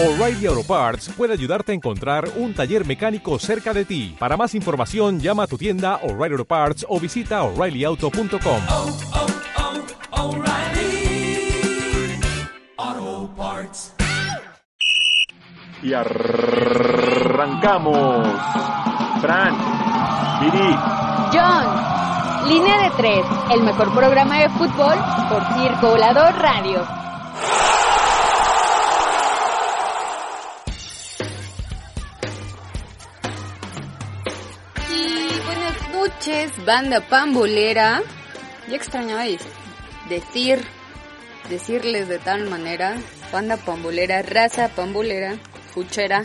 O'Reilly Auto Parts puede ayudarte a encontrar un taller mecánico cerca de ti. Para más información, llama a tu tienda O'Reilly Auto Parts o visita oreillyauto.com. oh, oh, Parts. Y arrancamos. Fran, Viri, John, línea de tres, el mejor programa de fútbol por Circo Volador Radio. Noches, banda pambolera. Ya extrañaba de- decir, decirles de tal manera, banda pambolera, raza pambolera, fuchera.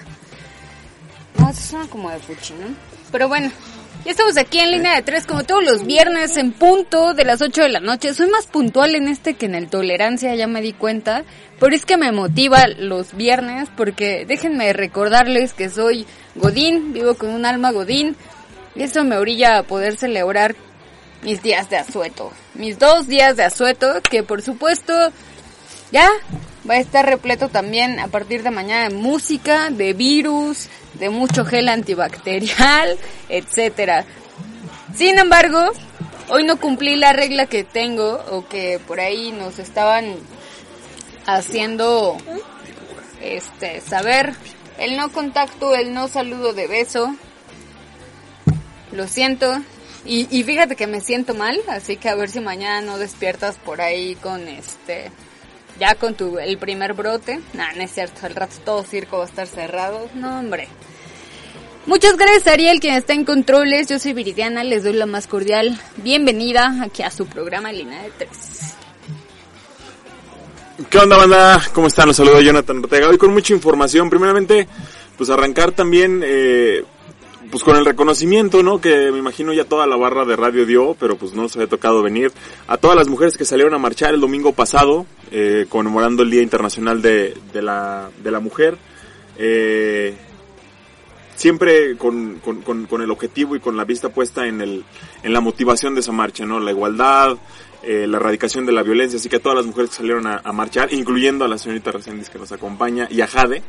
No, eso suena como de fuchi, ¿no? Pero bueno, ya estamos aquí en línea de tres como todos los viernes en punto de las 8 de la noche. Soy más puntual en este que en el tolerancia, ya me di cuenta. Pero es que me motiva los viernes porque déjenme recordarles que soy Godín, vivo con un alma Godín. Eso me orilla a poder celebrar mis días de asueto. Mis dos días de asueto que por supuesto ya va a estar repleto también a partir de mañana de música, de virus, de mucho gel antibacterial, etcétera. Sin embargo, hoy no cumplí la regla que tengo o que por ahí nos estaban haciendo este saber el no contacto, el no saludo de beso. Lo siento. Y, y fíjate que me siento mal, así que a ver si mañana no despiertas por ahí con este ya con tu el primer brote. Nah, no es cierto, el rato todo circo va a estar cerrado. No, hombre. Muchas gracias Ariel, quien está en controles. Yo soy Viridiana, les doy la más cordial bienvenida aquí a su programa Línea de Tres. ¿Qué onda, banda? ¿Cómo están? Los saludo Jonathan Ortega. Hoy con mucha información. Primeramente, pues arrancar también, eh, pues con el reconocimiento, ¿no? Que me imagino ya toda la barra de radio dio, pero pues no nos había tocado venir. A todas las mujeres que salieron a marchar el domingo pasado, eh, conmemorando el Día Internacional de, la, de la Mujer. Eh, siempre con, con, con, con el objetivo y con la vista puesta en, el, en la motivación de esa marcha, ¿no? La igualdad, eh, la erradicación de la violencia, así que a todas las mujeres que salieron a, marchar, incluyendo a la señorita Reséndiz que nos acompaña y a Jade,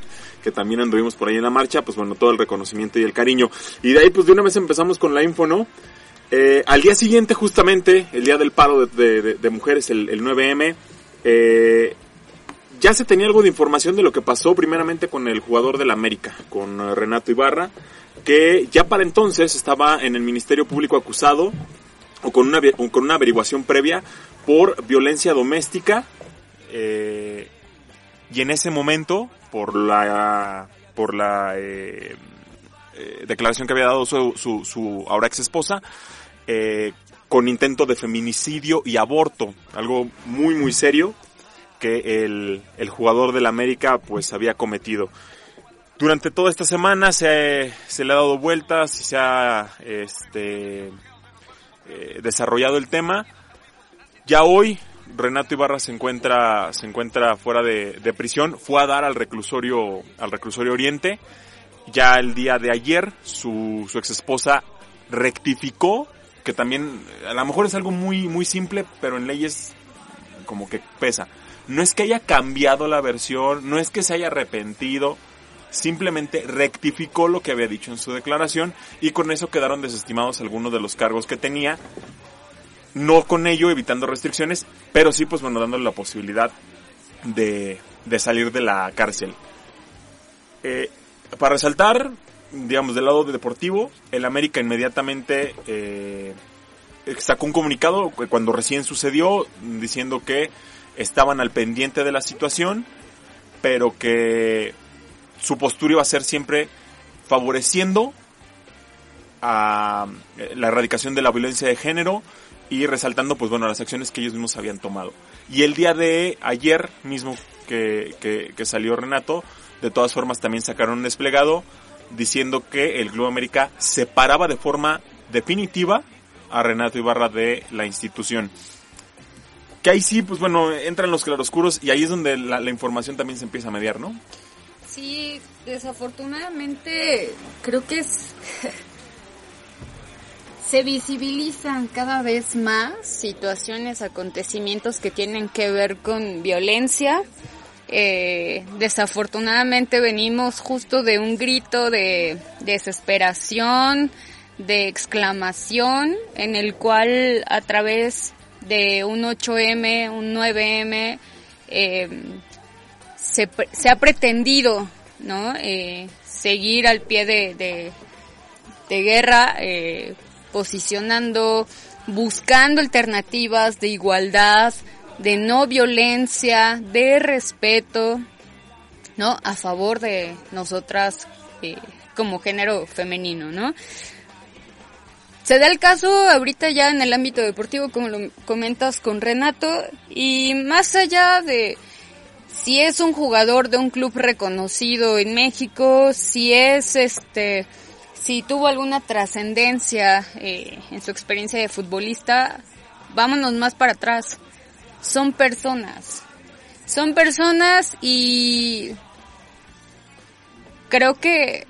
que también anduvimos por ahí en la marcha, pues bueno, todo el reconocimiento y el cariño. Y de ahí pues de una vez empezamos con la info, ¿no? Eh, al día siguiente, justamente, el día del paro de, de, mujeres, el, el 9M, eh, ya se tenía algo de información de lo que pasó primeramente con el jugador del América, con eh, Renato Ibarra, que ya para entonces estaba en el Ministerio Público acusado o con una, o con una averiguación previa por violencia doméstica eh, y en ese momento por la por la eh, eh, declaración que había dado su, su, su ahora ex esposa eh, con intento de feminicidio y aborto algo muy muy serio que el, el jugador del América pues había cometido. Durante toda esta semana se, se le ha dado vueltas y se ha este eh, desarrollado el tema. Ya hoy Renato Ibarra se encuentra se encuentra fuera de, de, prisión, fue a dar al reclusorio al reclusorio Oriente. Ya el día de ayer su, su ex esposa rectificó que también a lo mejor es algo muy muy simple, pero en leyes como que pesa. No es que haya cambiado la versión, no es que se haya arrepentido, simplemente rectificó lo que había dicho en su declaración y con eso quedaron desestimados algunos de los cargos que tenía. No con ello evitando restricciones, pero sí pues bueno dándole la posibilidad de, de salir de la cárcel. Eh, para resaltar, digamos, del lado de deportivo, el América inmediatamente eh, sacó un comunicado cuando recién sucedió diciendo que estaban al pendiente de la situación, pero que su postura iba a ser siempre favoreciendo a la erradicación de la violencia de género y resaltando pues bueno las acciones que ellos mismos habían tomado. Y el día de ayer mismo que salió Renato, de todas formas también sacaron un desplegado diciendo que el Club América separaba de forma definitiva a Renato Ibarra de la institución. Que ahí sí, pues bueno, entran los claroscuros y ahí es donde la, la información también se empieza a mediar, ¿no? Sí, desafortunadamente creo que es... se visibilizan cada vez más situaciones, acontecimientos que tienen que ver con violencia. Eh, desafortunadamente venimos justo de un grito de desesperación, de exclamación, en el cual a través de un 8M, un 9M, eh, se, se, ha pretendido ¿no? Eh, seguir al pie de, de, guerra, eh, posicionando, buscando alternativas de igualdad, de no violencia, de respeto, ¿no? A favor de nosotras eh, como género femenino, ¿no? Se da el caso ahorita ya en el ámbito deportivo, como lo comentas con Renato, y más allá de si es un jugador de un club reconocido en México, si es este, si tuvo alguna trascendencia eh, en su experiencia de futbolista, vámonos más para atrás. Son personas. Son personas y creo que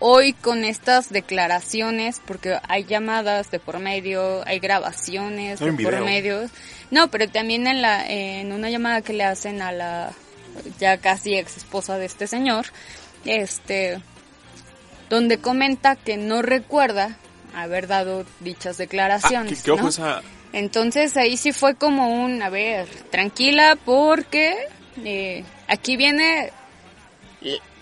hoy con estas declaraciones, porque hay llamadas de por medio, hay grabaciones de por medio. No, pero también en la en una llamada que le hacen a la ya casi ex esposa de este señor, este donde comenta que no recuerda haber dado dichas declaraciones. Ah, ¿qué, qué esa... Entonces ahí sí fue como un, a ver, tranquila porque eh, aquí viene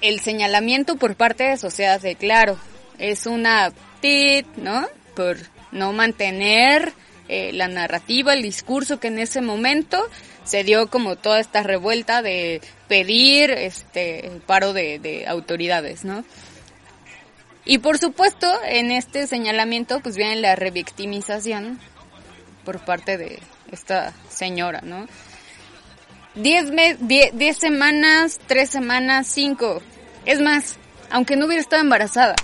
el señalamiento por parte de sociedad de claro, es una tit, ¿no? Por no mantener eh, la narrativa, el discurso que en ese momento se dio como toda esta revuelta de pedir este paro de, de autoridades, ¿no? Y por supuesto, en este señalamiento pues viene la revictimización por parte de esta señora, ¿no? Diez, me diez semanas, tres semanas, cinco. Es más, aunque no hubiera estado embarazada,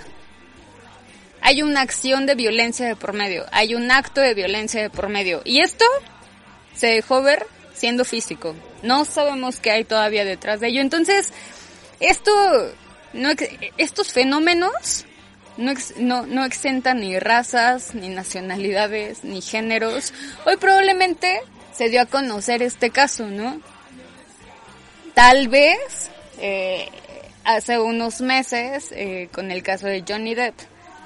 hay una acción de violencia de por medio, hay un acto de violencia de por medio. Y esto se dejó ver siendo físico. No sabemos qué hay todavía detrás de ello. Entonces, esto, no, estos fenómenos no, no, no exentan ni razas, ni nacionalidades, ni géneros. Hoy probablemente se dio a conocer este caso, ¿no? Tal vez eh, hace unos meses eh, con el caso de Johnny Depp,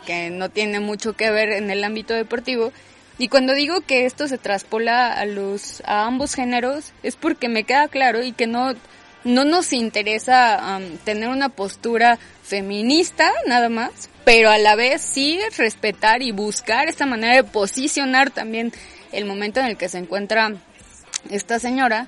que no tiene mucho que ver en el ámbito deportivo. Y cuando digo que esto se traspola a los a ambos géneros es porque me queda claro y que no no nos interesa um, tener una postura feminista nada más, pero a la vez sí respetar y buscar esta manera de posicionar también el momento en el que se encuentra esta señora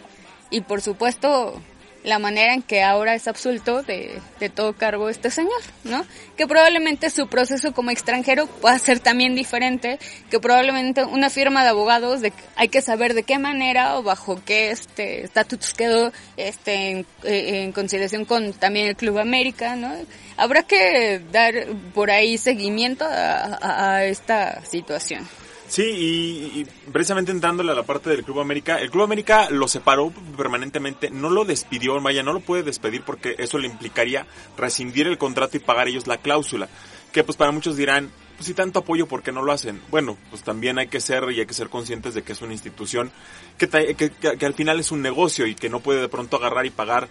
y por supuesto la manera en que ahora es absuelto de, de, todo cargo este señor, ¿no? Que probablemente su proceso como extranjero pueda ser también diferente, que probablemente una firma de abogados de, hay que saber de qué manera o bajo qué este estatus quedó este en, eh, en, consideración con también el Club América, ¿no? Habrá que dar por ahí seguimiento a, a esta situación. Sí, y, precisamente entrándole a la parte del Club América, el Club América lo separó permanentemente, no lo despidió, vaya, no lo puede despedir porque eso le implicaría rescindir el contrato y pagar ellos la cláusula. Que pues para muchos dirán, pues si tanto apoyo, ¿por qué no lo hacen? Bueno, pues también hay que ser y hay que ser conscientes de que es una institución que, que, que, que al final es un negocio y que no puede de pronto agarrar y pagar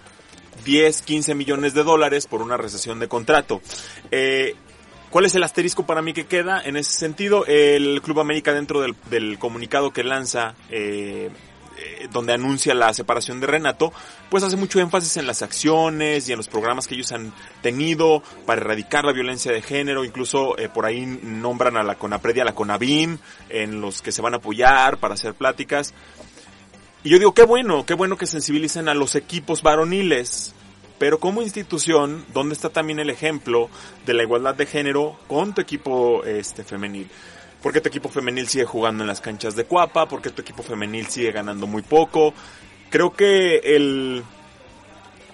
10, 15 millones de dólares por una recesión de contrato. Eh, ¿Cuál es el asterisco para mí que queda? En ese sentido, el Club América dentro del, comunicado que lanza, eh, eh, donde anuncia la separación de Renato, pues hace mucho énfasis en las acciones y en los programas que ellos han tenido para erradicar la violencia de género, incluso eh, por ahí nombran a la CONAPRED y a la CONABIM, en los que se van a apoyar para hacer pláticas. Y yo digo, qué bueno, qué bueno que sensibilicen a los equipos varoniles, pero como institución, ¿dónde está también el ejemplo de la igualdad de género con tu equipo este femenil? Porque tu equipo femenil sigue jugando en las canchas de Cuapa, porque tu equipo femenil sigue ganando muy poco. Creo que el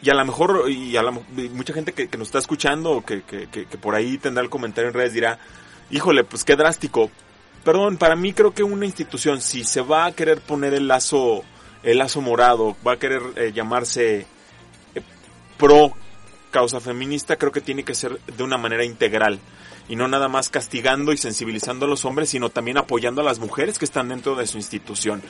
y a lo mejor y a la, mucha gente que, nos está escuchando que, que, que, por ahí tendrá el comentario en redes dirá, híjole, pues qué drástico. Perdón, para mí creo que una institución, si se va a querer poner el lazo, el lazo morado, va a querer eh, llamarse pro causa feminista creo que tiene que ser de una manera integral y no nada más castigando y sensibilizando a los hombres, sino también apoyando a las mujeres que están dentro de su institución.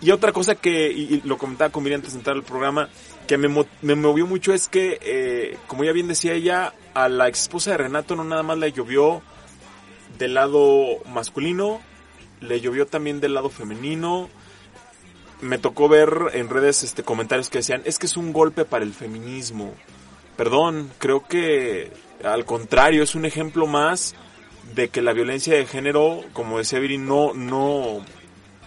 Y otra cosa que, y, lo comentaba con Miriam antes de entrar al programa, que me, me movió mucho es que, eh, como ya bien decía ella, a la esposa de Renato no nada más le llovió del lado masculino, le llovió también del lado femenino. Me tocó ver en redes este comentarios que decían, es que es un golpe para el feminismo. Perdón, creo que al contrario, es un ejemplo más de que la violencia de género, como decía Viri, no, no,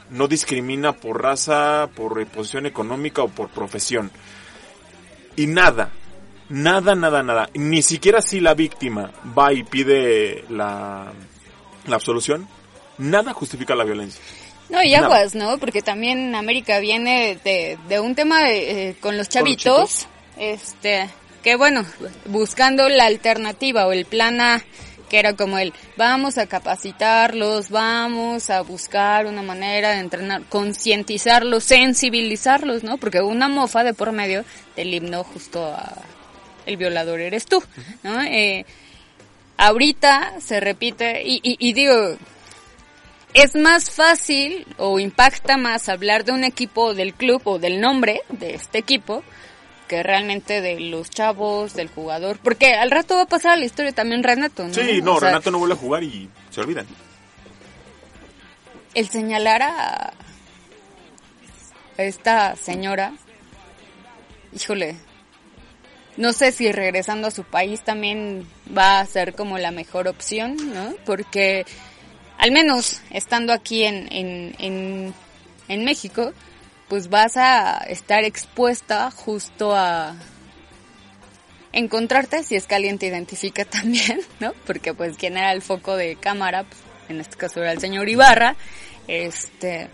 no discrimina por raza, por posición económica o por profesión. Y nada, nada, nada, nada, ni siquiera si la víctima va y pide la, la absolución, nada justifica la violencia. No, y aguas, ¿no? Porque también América viene de, de un tema eh, con los chavitos, este, que bueno, buscando la alternativa o el plan A, que era como el, vamos a capacitarlos, vamos a buscar una manera de entrenar, concientizarlos, sensibilizarlos, ¿no? Porque una mofa de por medio del himno justo a el violador eres tú, ¿no? Eh, ahorita se repite, y, y, y digo, es más fácil o impacta más hablar de un equipo del club o del nombre de este equipo que realmente de los chavos, del jugador, porque al rato va a pasar a la historia también Renato, ¿no? Sí, no, O sea, Renato no vuelve a jugar y se olvidan. El señalar a a esta señora, híjole, no sé si regresando a su país también va a ser como la mejor opción, ¿no? Porque al menos estando aquí en, en, en, en México, pues vas a estar expuesta justo a encontrarte, si es que alguien te identifica también, ¿no? Porque pues quien era el foco de cámara, pues, en este caso era el señor Ibarra, este,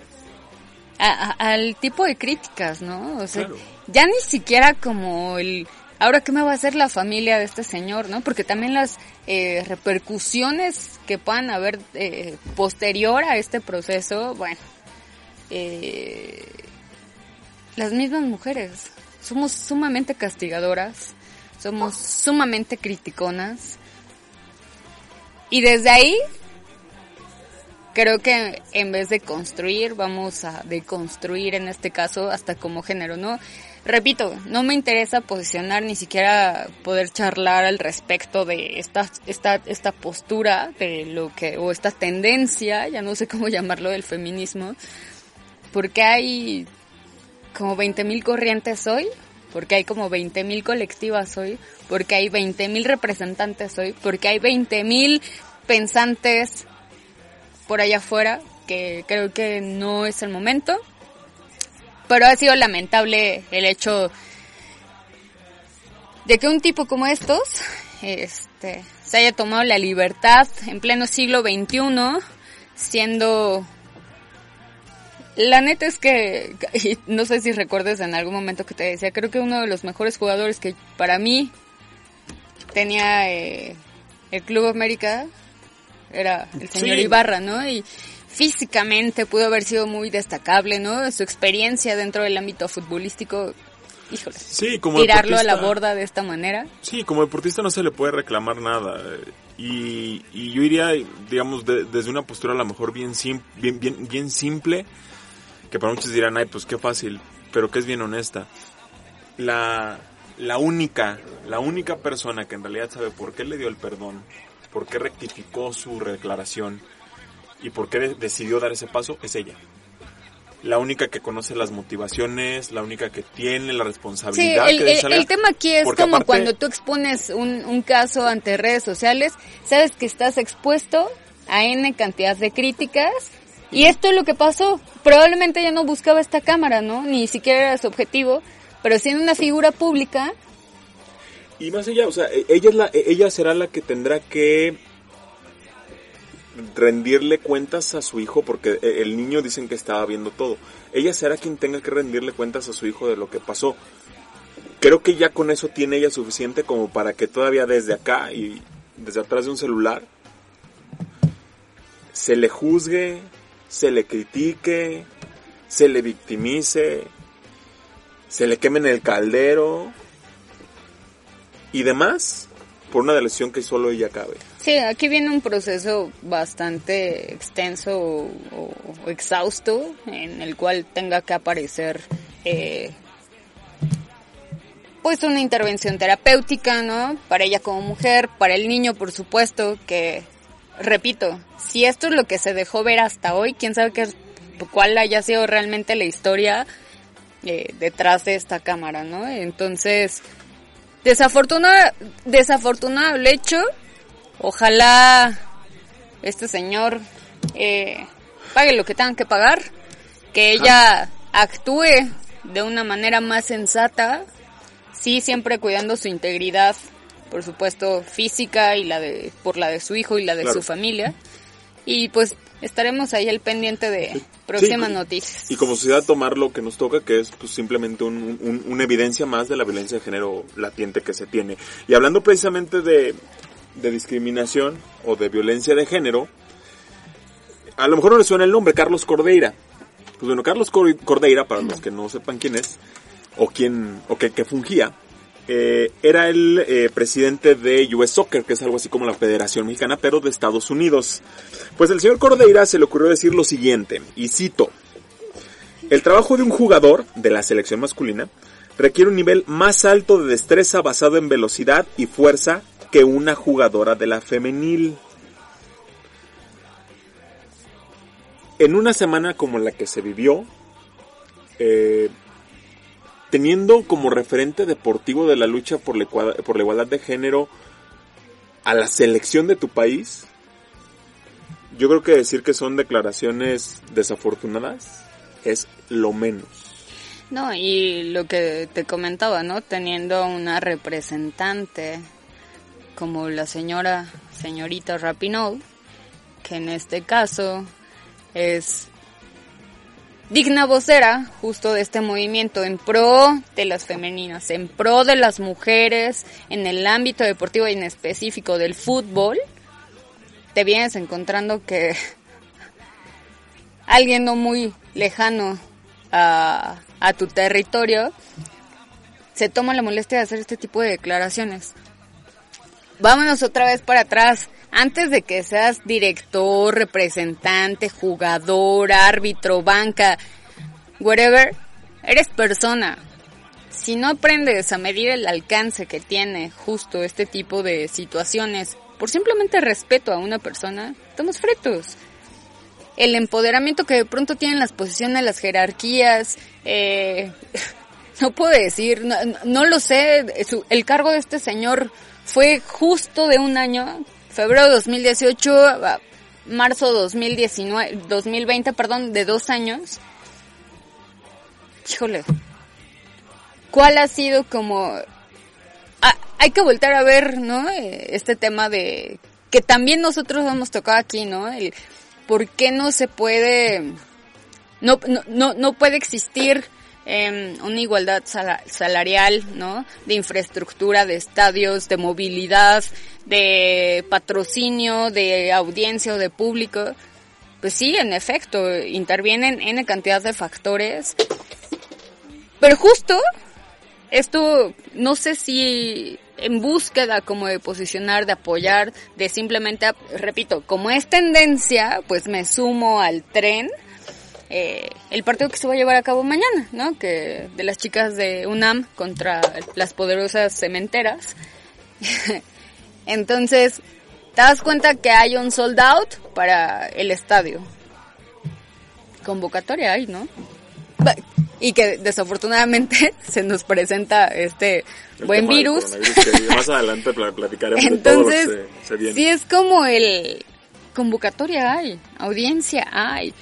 a- a- al tipo de críticas, ¿no? O sea, Claro. ya ni siquiera como el, ahora qué me va a hacer la familia de este señor, ¿no? Porque también las eh, repercusiones que puedan haber eh, posterior a este proceso, bueno, eh, las mismas mujeres somos sumamente castigadoras, somos sumamente criticonas y desde ahí creo que en vez de construir vamos a deconstruir en este caso hasta como género, ¿no? Repito, no me interesa posicionar ni siquiera poder charlar al respecto de esta esta esta postura de lo que o esta tendencia, ya no sé cómo llamarlo del feminismo, porque hay como 20.000 corrientes hoy, porque hay como 20.000 colectivas hoy, porque hay 20.000 representantes hoy, porque hay 20.000 pensantes por allá afuera, que creo que no es el momento. Pero ha sido lamentable el hecho de que un tipo como estos este, se haya tomado la libertad en pleno siglo XXI, siendo la neta es que, y no sé si recuerdes en algún momento que te decía, creo que uno de los mejores jugadores que para mí tenía eh, el Club América era el señor Sí. Ibarra, ¿no? Y físicamente pudo haber sido muy destacable, ¿no? Su experiencia dentro del ámbito futbolístico, híjole, Sí, como tirarlo a la borda de esta manera. Sí, como deportista no se le puede reclamar nada. Y, y yo iría, digamos, de- desde una postura a lo mejor bien, sim- bien, bien, bien simple, que para muchos dirán, ay, pues qué fácil, pero que es bien honesta. La, la única, la única persona que en realidad sabe por qué le dio el perdón, por qué rectificó su declaración y por qué de- decidió dar ese paso es ella. La única que conoce las motivaciones, la única que tiene la Sí, responsabilidad el, que el- tema aquí es porque como aparte- cuando tú expones un, un caso ante redes sociales, sabes que estás expuesto a N cantidad de críticas y esto es lo que pasó. Probablemente ella no buscaba esta cámara, ¿no? Ni siquiera era su objetivo, pero siendo una figura pública, Y más allá, o sea, e- ella, es la, e- ella será la que tendrá que rendirle cuentas a su hijo, porque e- el niño dicen que estaba viendo todo. Ella será quien tenga que rendirle cuentas a su hijo de lo que pasó. Creo que ya con eso tiene ella suficiente como para que todavía desde acá y desde atrás de un celular se le juzgue, se le critique, se le victimice, se le queme en el caldero y demás por una lesión que solo ella cabe. Sí, aquí viene un proceso bastante extenso o, exhausto en el cual tenga que aparecer eh, pues una intervención terapéutica, ¿no? Para ella como mujer, para el niño, por supuesto, que, repito, si esto es lo que se dejó ver hasta hoy, quién sabe qué, cuál haya sido realmente la historia eh, detrás de esta cámara, ¿no? Entonces, desafortunado, desafortunado el hecho, ojalá este señor eh, pague lo que tengan que pagar, que ella actúe de una manera más sensata, sí siempre cuidando su integridad, por supuesto física y la de por la de su hijo y la de Claro. su familia. Y pues estaremos ahí al pendiente de próximas Sí, noticias. Y como sociedad tomar lo que nos toca, que es pues, simplemente un- un- una evidencia más de la violencia de género latiente que se tiene. Y hablando precisamente de, de discriminación o de violencia de género, a lo mejor no le suena el nombre, Carlos Cordeira. Pues bueno, Carlos Cor- Cordeira, para los que no sepan quién es, o quién, o que, que fungía, eh, era el eh, presidente de US Soccer, que es algo así como la Federación Mexicana, pero de Estados Unidos. Pues el señor Cordeira se le ocurrió decir lo siguiente, y cito, el trabajo de un jugador de la selección masculina requiere un nivel más alto de destreza basado en velocidad y fuerza que una jugadora de la femenil. En una semana como la que se vivió, eh, teniendo como referente deportivo de la lucha por la, por la igualdad de género a la selección de tu país, yo creo que decir que son declaraciones desafortunadas es lo menos. No, y lo que te comentaba, ¿no? Teniendo una representante como la señora, señorita Rapinoe, que en este caso es digna vocera justo de este movimiento en pro de las femeninas, en pro de las mujeres, en el ámbito deportivo y en específico del fútbol, te vienes encontrando que alguien no muy lejano a, a tu territorio se toma la molestia de hacer este tipo de declaraciones. Vámonos otra vez para atrás. Antes de que seas director, representante, jugador, árbitro, banca, whatever, eres persona. Si no aprendes a medir el alcance que tiene justo este tipo de situaciones por simplemente respeto a una persona, estamos fritos el empoderamiento que de pronto tienen las posiciones, las jerarquías, eh, no puedo decir, no, no lo sé, el cargo de este señor fue justo de un año, febrero de 2018, a marzo 2019, 2020, perdón, de dos años. Híjole, ¿cuál ha sido como... Ah, hay que volver a ver, ¿no? Eh, Este tema de que también nosotros hemos tocado aquí, ¿no? El, ¿Por qué no se puede, no, no, no, no puede existir eh, una igualdad sala- salarial, ¿no? De infraestructura, de estadios, de movilidad, de patrocinio, de audiencia o de público. Pues sí, en efecto, intervienen en cantidad de factores. Pero justo esto, no sé si en búsqueda como de posicionar, de apoyar, de simplemente, repito, como es tendencia, pues me sumo al tren. Eh, el partido que se va a llevar a cabo mañana, ¿no? Que de las chicas de UNAM contra las poderosas cementeras. Entonces, te das cuenta que hay un sold out para el estadio. Convocatoria hay, ¿no? Y que desafortunadamente se nos presenta este El buen virus. que más adelante pla- platicaremos de todo lo que Entonces, se, se viene. sí es como el convocatoria hay, audiencia hay.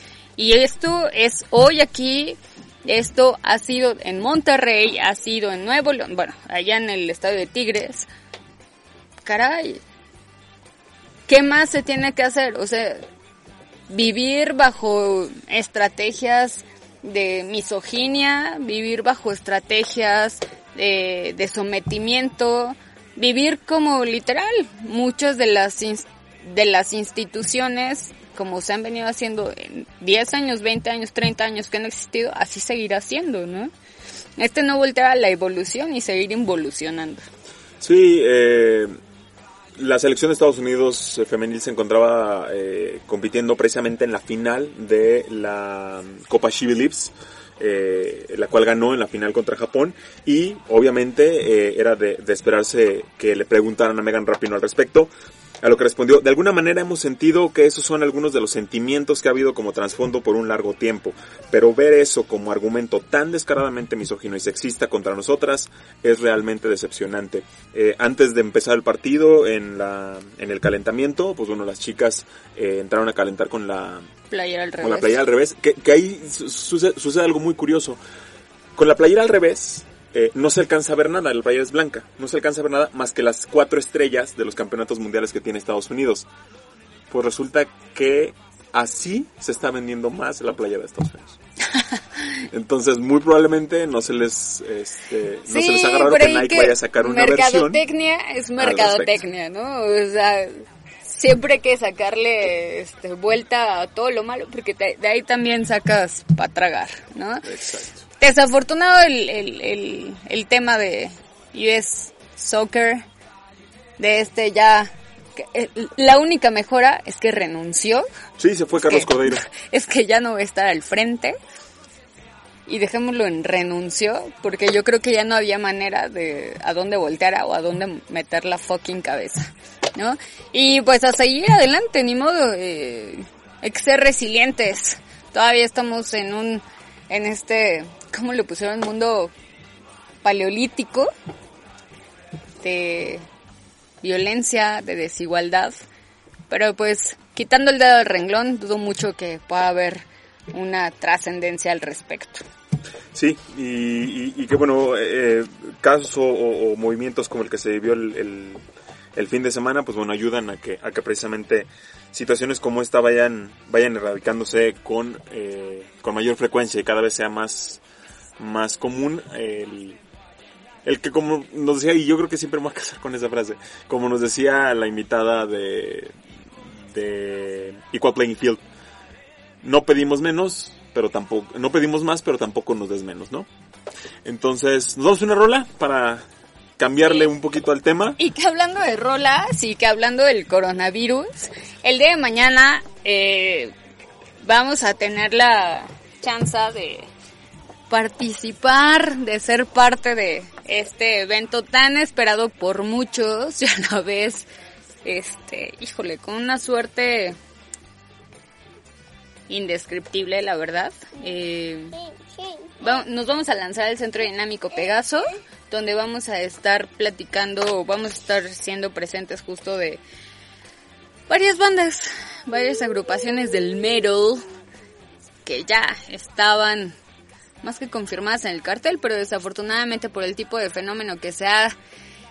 Y esto es hoy aquí, esto ha sido en Monterrey, ha sido en Nuevo León, bueno, allá en el estadio de Tigres. Caray, ¿qué más se tiene que hacer? O sea, vivir bajo estrategias de misoginia, vivir bajo estrategias de, sometimiento, vivir como literal muchas de las de las instituciones como se han venido haciendo en 10 años, 20 años, 30 años que han existido, así seguirá siendo, ¿no? Este no voltea a la evolución y seguir involucionando. Sí, eh, la selección de Estados Unidos eh, femenil se encontraba eh, compitiendo precisamente en la final de la Copa She eh, la cual ganó en la final contra Japón y obviamente eh, era de, de esperarse que le preguntaran a Megan Rapinoe al respecto. A lo que respondió, de alguna manera hemos sentido que esos son algunos de los sentimientos que ha habido como trasfondo por un largo tiempo, pero ver eso como argumento tan descaradamente misógino y sexista contra nosotras es realmente decepcionante. Eh, antes de empezar el partido, en, la, en el calentamiento, pues bueno, las chicas eh, entraron a calentar con la, Playera al revés. con la playera al revés, que, que ahí su- sucede, sucede algo muy curioso. Con la playera al revés, eh, no se alcanza a ver nada, la playera es blanca, no se alcanza a ver nada más que las cuatro estrellas de los campeonatos mundiales que tiene Estados Unidos. Pues resulta que así se está vendiendo más la playera de Estados Unidos. Entonces, muy probablemente no se les, este, no se les haga raro por que Nike vaya a sacar una versión. mercadotecnia es mercadotecnia, ¿no? O sea, siempre hay que sacarle este, vuelta a todo lo malo, porque te- de ahí también sacas para tragar, ¿no? Exacto. Desafortunado el, el, el, el tema de US Soccer, de este ya... eh, La única mejora es que renunció. Sí, se fue Carlos que- Cordeiro. Es que ya no va a estar al frente. Y dejémoslo en renunció, porque yo creo que ya no había manera de a dónde voltear o a dónde meter la fucking cabeza, ¿no? Y pues a seguir adelante, ni modo, eh, hay que ser resilientes. Todavía estamos en un, en este, ¿cómo le pusieron? Mundo paleolítico de violencia, de desigualdad. Pero pues, quitando el dedo del renglón, dudo mucho que pueda haber una trascendencia al respecto. Sí, y, y, que bueno, eh, casos o, movimientos como el que se vivió el, el, el fin de semana, pues bueno, ayudan a que, a que precisamente situaciones como esta vayan, vayan erradicándose con, eh, con mayor frecuencia y cada vez sea más, más común el, el que como nos decía, y yo creo que siempre me voy a casar con esa frase, como nos decía la invitada de, de Equal Playing Field, no pedimos menos, pero tampoco, no pedimos más, pero tampoco nos des menos, ¿no? Entonces, nos damos una rola para cambiarle un poquito al tema. Y que hablando de rolas y que hablando del coronavirus, el día de mañana eh, vamos a tener la chance de participar, de ser parte de este evento tan esperado por muchos y a la vez, este, híjole, con una suerte indescriptible, la verdad. Eh, nos vamos a lanzar al Centro Dinámico Pegaso, donde vamos a estar platicando, vamos a estar siendo presentes justo de varias bandas, varias agrupaciones del metal que ya estaban más que confirmadas en el cartel, pero desafortunadamente por el tipo de fenómeno que se ha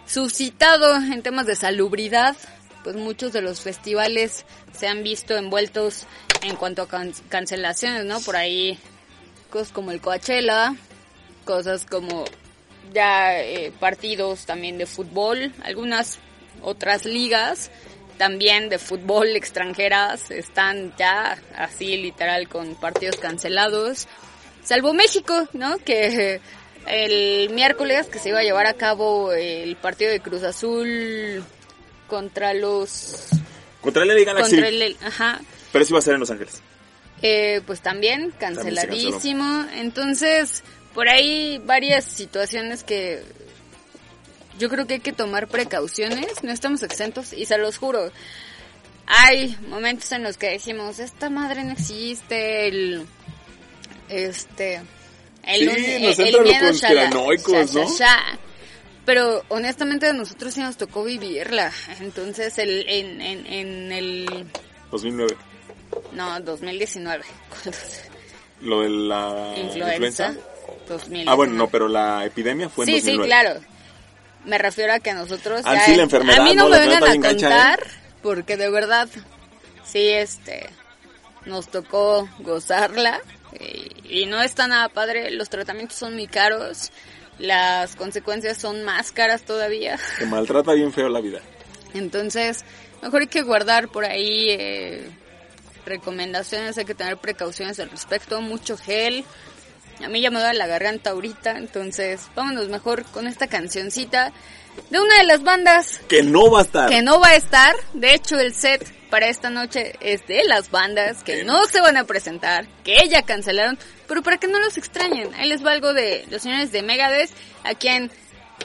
suscitado en temas de salubridad, pues muchos de los festivales se han visto envueltos en cuanto a can- cancelaciones, ¿no? Por ahí cosas como el Coachella, cosas como ya eh, partidos también de fútbol, algunas otras ligas también de fútbol extranjeras están ya así literal con partidos cancelados, salvo México, ¿no? Que el miércoles que se iba a llevar a cabo el partido de Cruz Azul contra los Contra la Liga Galaxy, contra el ajá pero eso iba a ser en Los Ángeles. eh, pues también canceladísimo. Entonces, por ahí varias situaciones que yo creo que hay que tomar precauciones, no estamos exentos y se los juro. Hay momentos en los que decimos, esta madre no existe, el este el, Sí, nos el entran los miedo, shala, conspiranoicos, ¿no? sha, sha. Pero honestamente a nosotros sí nos tocó vivirla. Entonces el en, en, en el 2009. no, 2019. Lo de la Influenza. influenza. 2019. Ah, bueno, no, pero la epidemia fue en Sí, 2009. sí, claro. Me refiero a que a nosotros Ah, ya- sí, la enfermedad, A mí no, no, me vengan a contar ¿eh? porque de verdad sí este nos tocó gozarla y, y no está nada padre, los tratamientos son muy caros, las consecuencias son más caras todavía. Que maltrata bien feo la vida. Entonces, mejor hay que guardar por ahí eh, recomendaciones, hay que tener precauciones al respecto, mucho gel. A mí ya me duele la garganta ahorita, entonces vámonos mejor con esta cancioncita de una de las bandas Que no va a estar. que no va a estar. De hecho, el set para esta noche es de las bandas que no se van a presentar, que ya cancelaron, pero para que no los extrañen, ahí les va algo de los señores de Megadeth, a quien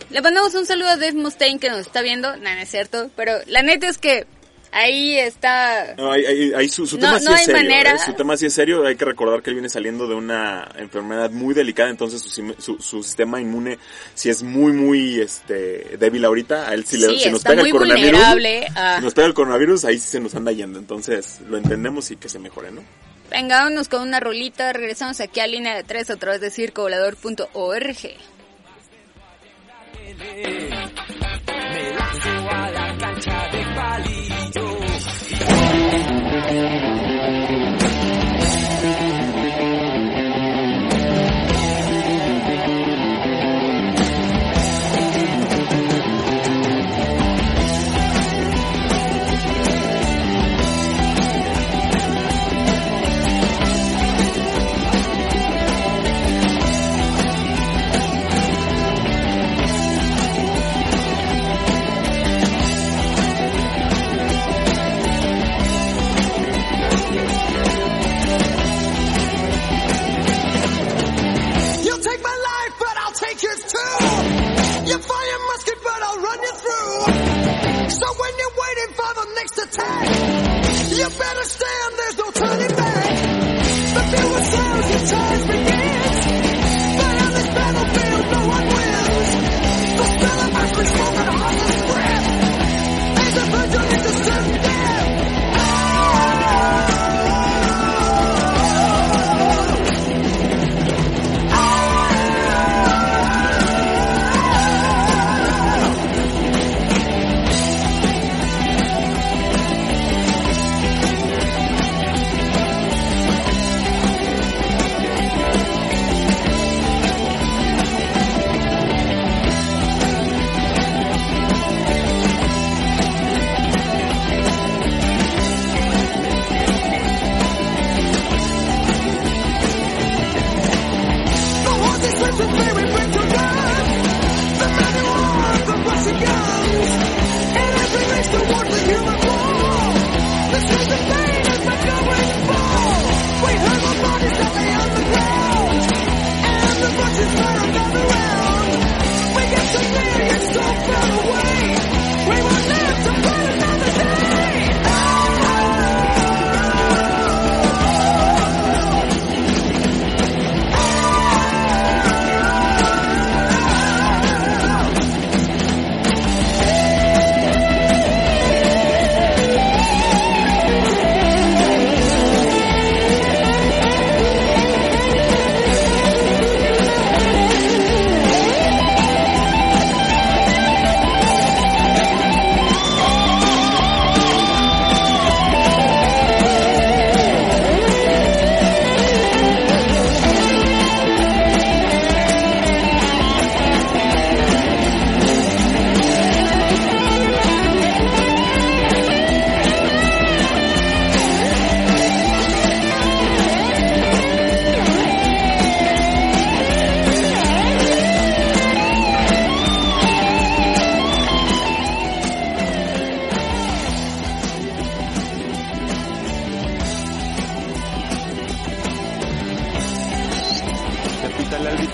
le mandamos un saludo a Dave Mustaine que nos está viendo, no es cierto, pero la neta es que ahí está... No, ahí- ahí- ahí su, su No- tema sí no es hay serio. manera. ¿eh? Su tema sí es serio. Hay que recordar que él viene saliendo de una enfermedad muy delicada, entonces su, su, su sistema inmune sí es muy, muy este débil ahorita. A él si, le, Sí, si nos está pega muy el coronavirus, vulnerable a- si nos pega el coronavirus, ahí sí se nos anda yendo. Entonces lo entendemos y que se mejore, ¿no? Venga, vámonos con una rolita, regresamos aquí a línea de tres a través de circovolador.org. Me lanzo a la cancha de palillo. go. So when you're waiting for the next attack, you better stand, there's no turning back. The fewer sounds, your charge begins. But on this battlefield, no one wins. The spell of mercy, smoke and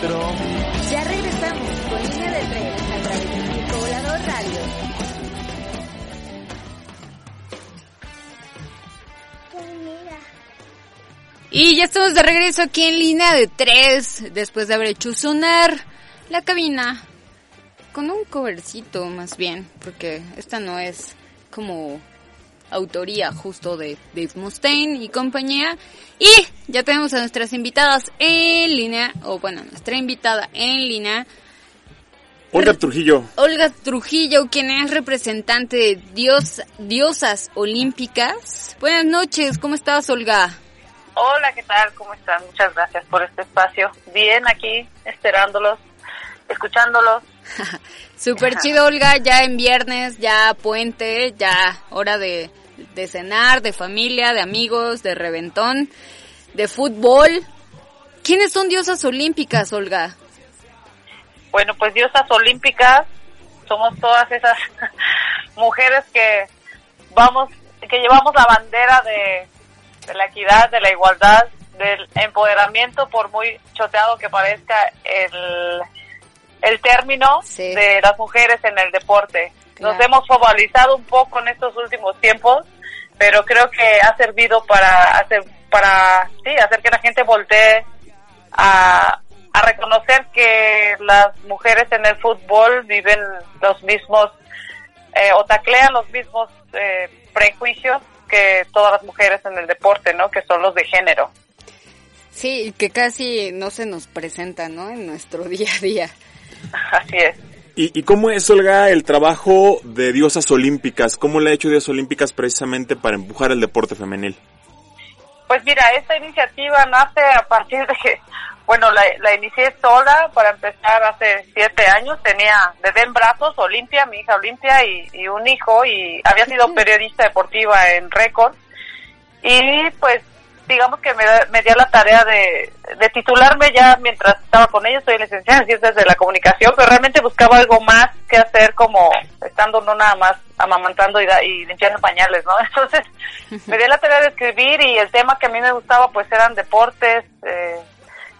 Ya regresamos con línea de tres a través de Circo Volador Radio. Y ya estamos de regreso aquí en línea de tres, después de haber hecho sonar la cabina con un covercito más bien, porque esta no es como autoría justo de Dave Mustaine y compañía. Y ya tenemos a nuestras invitadas en línea, o bueno, nuestra invitada en línea, Olga Trujillo. Olga Trujillo, quien es representante de Dios, Diosas Olímpicas. Buenas noches, ¿cómo estás, Olga? Hola, ¿qué tal? ¿Cómo están? Muchas gracias por este espacio. Bien, aquí esperándolos, escuchándolos. Súper chido, Olga, ya en viernes, ya puente, ya hora de, de cenar, de familia, de amigos, de reventón, de fútbol. ¿Quiénes son diosas olímpicas, Olga? Bueno, pues diosas olímpicas somos todas esas mujeres que vamos, que llevamos la bandera de, de la equidad, de la igualdad, del empoderamiento, por muy choteado que parezca el, el término Sí. de las mujeres en el deporte. Nos hemos focalizado un poco en estos últimos tiempos, pero creo que ha servido para hacer, para, sí, hacer que la gente voltee a, a reconocer que las mujeres en el fútbol viven los mismos, eh, o taclean los mismos eh, prejuicios que todas las mujeres en el deporte, ¿no? Que son los de género. Sí, y que casi no se nos presenta, ¿no? En nuestro día a día. Así es. ¿Y, ¿Y cómo es, Olga, el trabajo de Diosas Olímpicas? ¿Cómo le ha hecho Diosas Olímpicas precisamente para empujar el deporte femenil? Pues mira, esta iniciativa nace a partir de que, bueno, la, la inicié sola para empezar hace siete años. Tenía bebé en brazos, Olimpia, mi hija Olimpia, y, y un hijo, y había sido periodista deportiva en Récord. Y pues, digamos que me, me dio la tarea de, de titularme ya mientras estaba con ellos. Soy licenciada en Ciencias de la Comunicación, pero realmente buscaba algo más que hacer como estando no nada más amamantando y, y limpiando pañales, ¿no? Entonces, me di la tarea de escribir y el tema que a mí me gustaba pues eran deportes, eh,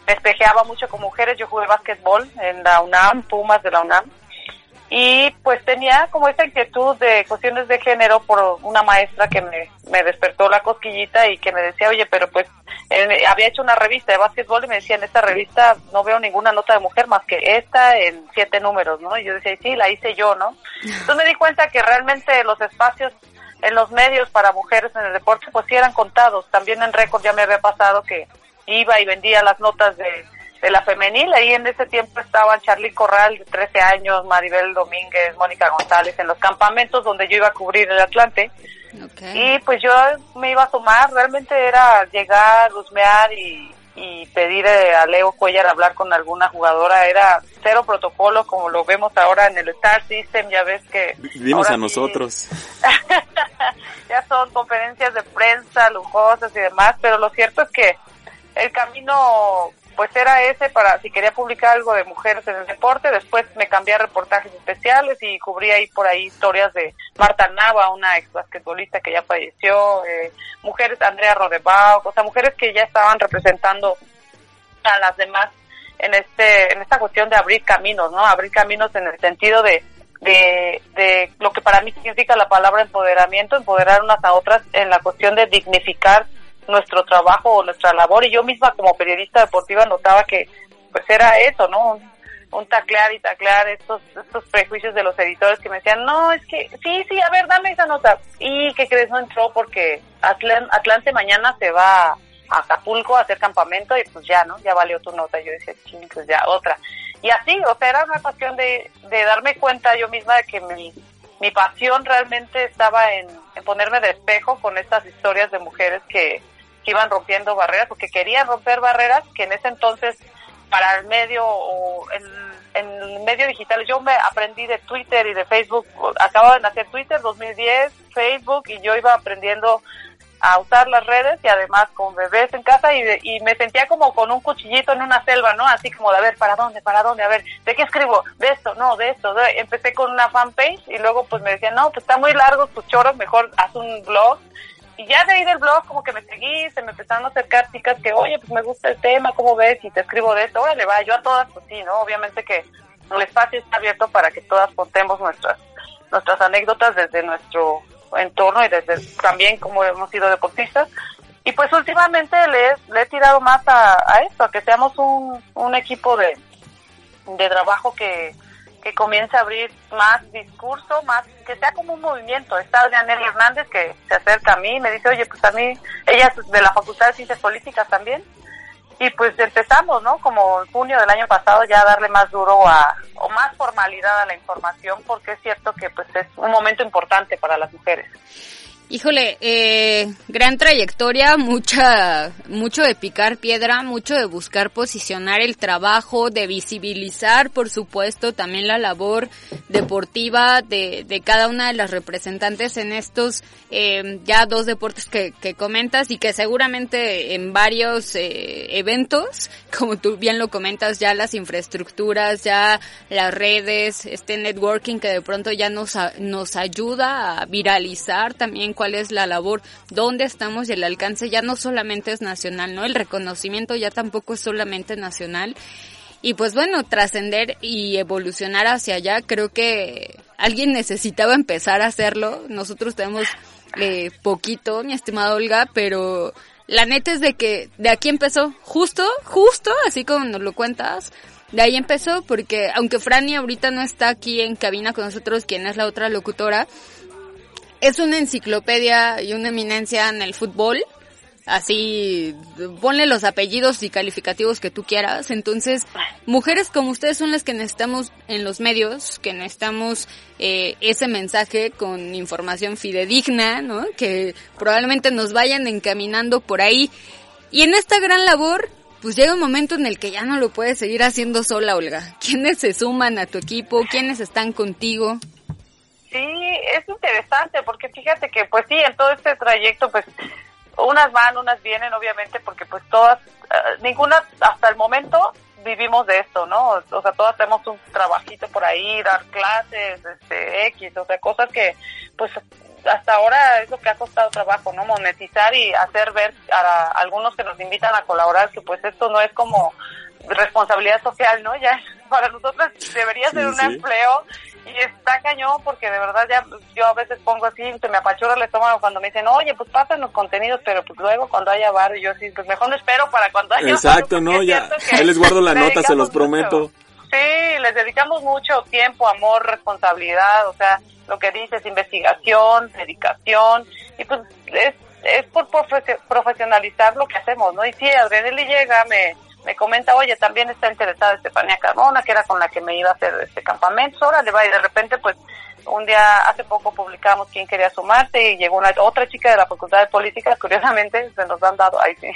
me espejeaba mucho con mujeres, yo jugué básquetbol en la UNAM, Pumas de la UNAM, y pues tenía como esa inquietud de cuestiones de género por una maestra que me, me despertó la cosquillita y que me decía, oye, pero pues había hecho una revista de básquetbol y me decía, en esta revista no veo ninguna nota de mujer más que esta en siete números, ¿no? Y yo decía, sí, la hice yo, ¿no? Entonces me di cuenta que realmente los espacios en los medios para mujeres en el deporte pues sí eran contados. También en récord ya me había pasado que iba y vendía las notas de, de la femenil. Ahí en ese tiempo estaban Charly Corral de 13 años, Maribel Domínguez, Mónica González en los campamentos donde yo iba a cubrir el Atlante. Y pues yo me iba a sumar, realmente era llegar, husmear y, y pedir eh, a Leo Cuellar hablar con alguna jugadora, era cero protocolo como lo vemos ahora en el Star System, ya ves que... Ahora a sí- nosotros. ya son conferencias de prensa lujosas y demás, pero lo cierto es que el camino pues era ese para si quería publicar algo de mujeres en el deporte, después me cambié a reportajes especiales y cubrí ahí por ahí historias de Marta Nava, una ex basquetbolista que ya falleció, eh, mujeres, Andrea Rodebao, o sea, mujeres que ya estaban representando a las demás en este en esta cuestión de abrir caminos, ¿no? Abrir caminos en el sentido de de, de lo que para mí significa la palabra empoderamiento, empoderar unas a otras en la cuestión de dignificar nuestro trabajo o nuestra labor. Y yo misma como periodista deportiva notaba que pues era eso, ¿no? Un, un taclear y taclear estos, estos prejuicios de los editores que me decían, no, es que, sí, sí, a ver, dame esa nota. Y que crees, no entró porque Atlan- Atlante mañana se va a Acapulco a hacer campamento y pues ya, ¿no? Ya valió tu nota. Yo decía, ching, pues ya, otra. Y así, o sea, era una cuestión de, de darme cuenta yo misma de que mi, mi pasión realmente estaba en, en ponerme de espejo con estas historias de mujeres que, que iban rompiendo barreras, porque querían romper barreras que en ese entonces para el medio o el medio digital yo me aprendí de Twitter y de Facebook, acababa de nacer Twitter 2010, Facebook y yo iba aprendiendo a usar las redes y además con bebés en casa y, de- y me sentía como con un cuchillito en una selva, ¿no? Así como de a ver, ¿para dónde? ¿Para dónde? A ver, ¿de qué escribo? De esto, no, de esto. de- Empecé con una fanpage y luego pues me decían, no, pues está muy largo tu choro, mejor haz un blog. Y ya de ahí del blog como que me seguí, se me empezaron a acercar chicas que, oye, pues me gusta el tema, ¿cómo ves? Y te escribo de esto, órale, va, yo a todas, pues sí, ¿no? Obviamente que el espacio está abierto para que todas contemos nuestras nuestras anécdotas desde nuestro entorno y desde también como hemos sido deportistas. Y pues últimamente le, le he tirado más a, a esto, a que seamos un, un equipo de, de trabajo que, que comience a abrir más discurso, más que sea como un movimiento. Está Adrianel Hernández que se acerca a mí y me dice, oye, pues a mí, ella es de la Facultad de Ciencias Políticas también. Y pues empezamos, ¿no? Como en junio del año pasado ya a darle más duro a, o más formalidad a la información, porque es cierto que pues es un momento importante para las mujeres. Híjole, eh, gran trayectoria, mucha, mucho de picar piedra, mucho de buscar posicionar el trabajo, de visibilizar, por supuesto, también la labor deportiva de, de cada una de las representantes en estos eh, ya dos deportes que, que comentas y que seguramente en varios eh, eventos, como tú bien lo comentas, ya las infraestructuras, ya las redes, este networking que de pronto ya nos, nos ayuda a viralizar también cuál es la labor, dónde estamos y el alcance ya no solamente es nacional, ¿no? El reconocimiento ya tampoco es solamente nacional. Y pues bueno, trascender y evolucionar hacia allá, creo que alguien necesitaba empezar a hacerlo. Nosotros tenemos eh, poquito, mi estimada Olga, pero la neta es de que de aquí empezó, justo, justo, así como nos lo cuentas, de ahí empezó, porque aunque Franny ahorita no está aquí en cabina con nosotros, quien es la otra locutora, es una enciclopedia y una eminencia en el fútbol. Así, ponle los apellidos y calificativos que tú quieras. Entonces, mujeres como ustedes son las que necesitamos en los medios, que necesitamos eh, ese mensaje con información fidedigna, ¿no? Que probablemente nos vayan encaminando por ahí. Y en esta gran labor, pues llega un momento en el que ya no lo puedes seguir haciendo sola, Olga. ¿Quiénes se suman a tu equipo? ¿Quiénes están contigo? Sí, es interesante porque fíjate que pues sí, en todo este trayecto pues unas van, unas vienen obviamente porque pues todas, eh, ninguna hasta el momento vivimos de esto, ¿no? O sea, todas tenemos un trabajito por ahí, dar clases, este, X, o sea, cosas que pues hasta ahora es lo que ha costado trabajo, ¿no? Monetizar y hacer ver a, algunos que nos invitan a colaborar que pues esto no es como responsabilidad social, ¿no? Ya para nosotros debería ser un sí. empleo y está cañón porque de verdad ya yo a veces pongo así, se me apachurra el estómago cuando me dicen, oye, pues pasan los contenidos, pero pues luego cuando haya bar, yo sí, pues mejor no espero para cuando haya Exacto, ¿no? Ya, ahí les guardo la nota, se los prometo. Sí, les dedicamos mucho tiempo, amor, responsabilidad, o sea, lo que dices, investigación, dedicación, y pues es, es por profe- profesionalizar lo que hacemos, ¿no? Y sí, Adrianelli llega, me, me comenta, oye, también está interesada Estefanía Carmona, que era con la que me iba a hacer este campamento, ahora le va, y de repente, pues, un día, hace poco publicamos quién quería sumarse, y llegó una otra chica de la Facultad de Política, curiosamente, se nos han dado, ahí sí,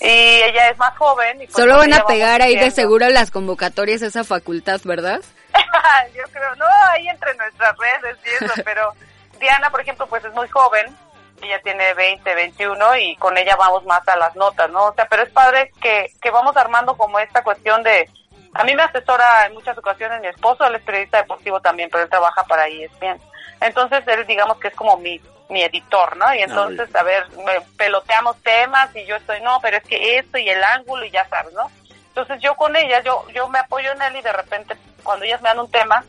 y ella es más joven. Y pues Solo van a pegar ahí de seguro las convocatorias a esa facultad, ¿verdad? yo creo, no, ahí entre nuestras redes y eso, pero Diana, por ejemplo, pues es muy joven, ella tiene 20, 21 y con ella vamos más a las notas, ¿no? O sea, pero es padre que, que vamos armando como esta cuestión de, a mí me asesora en muchas ocasiones mi esposo, él es periodista deportivo también, pero él trabaja para ESPN. Entonces él digamos que es como mi, mi editor, ¿no? Y entonces, a ver, me peloteamos temas y yo estoy, no, pero es que esto y el ángulo y ya sabes, ¿no? Entonces yo con ella, yo, yo me apoyo en él y de repente cuando ellas me dan un tema,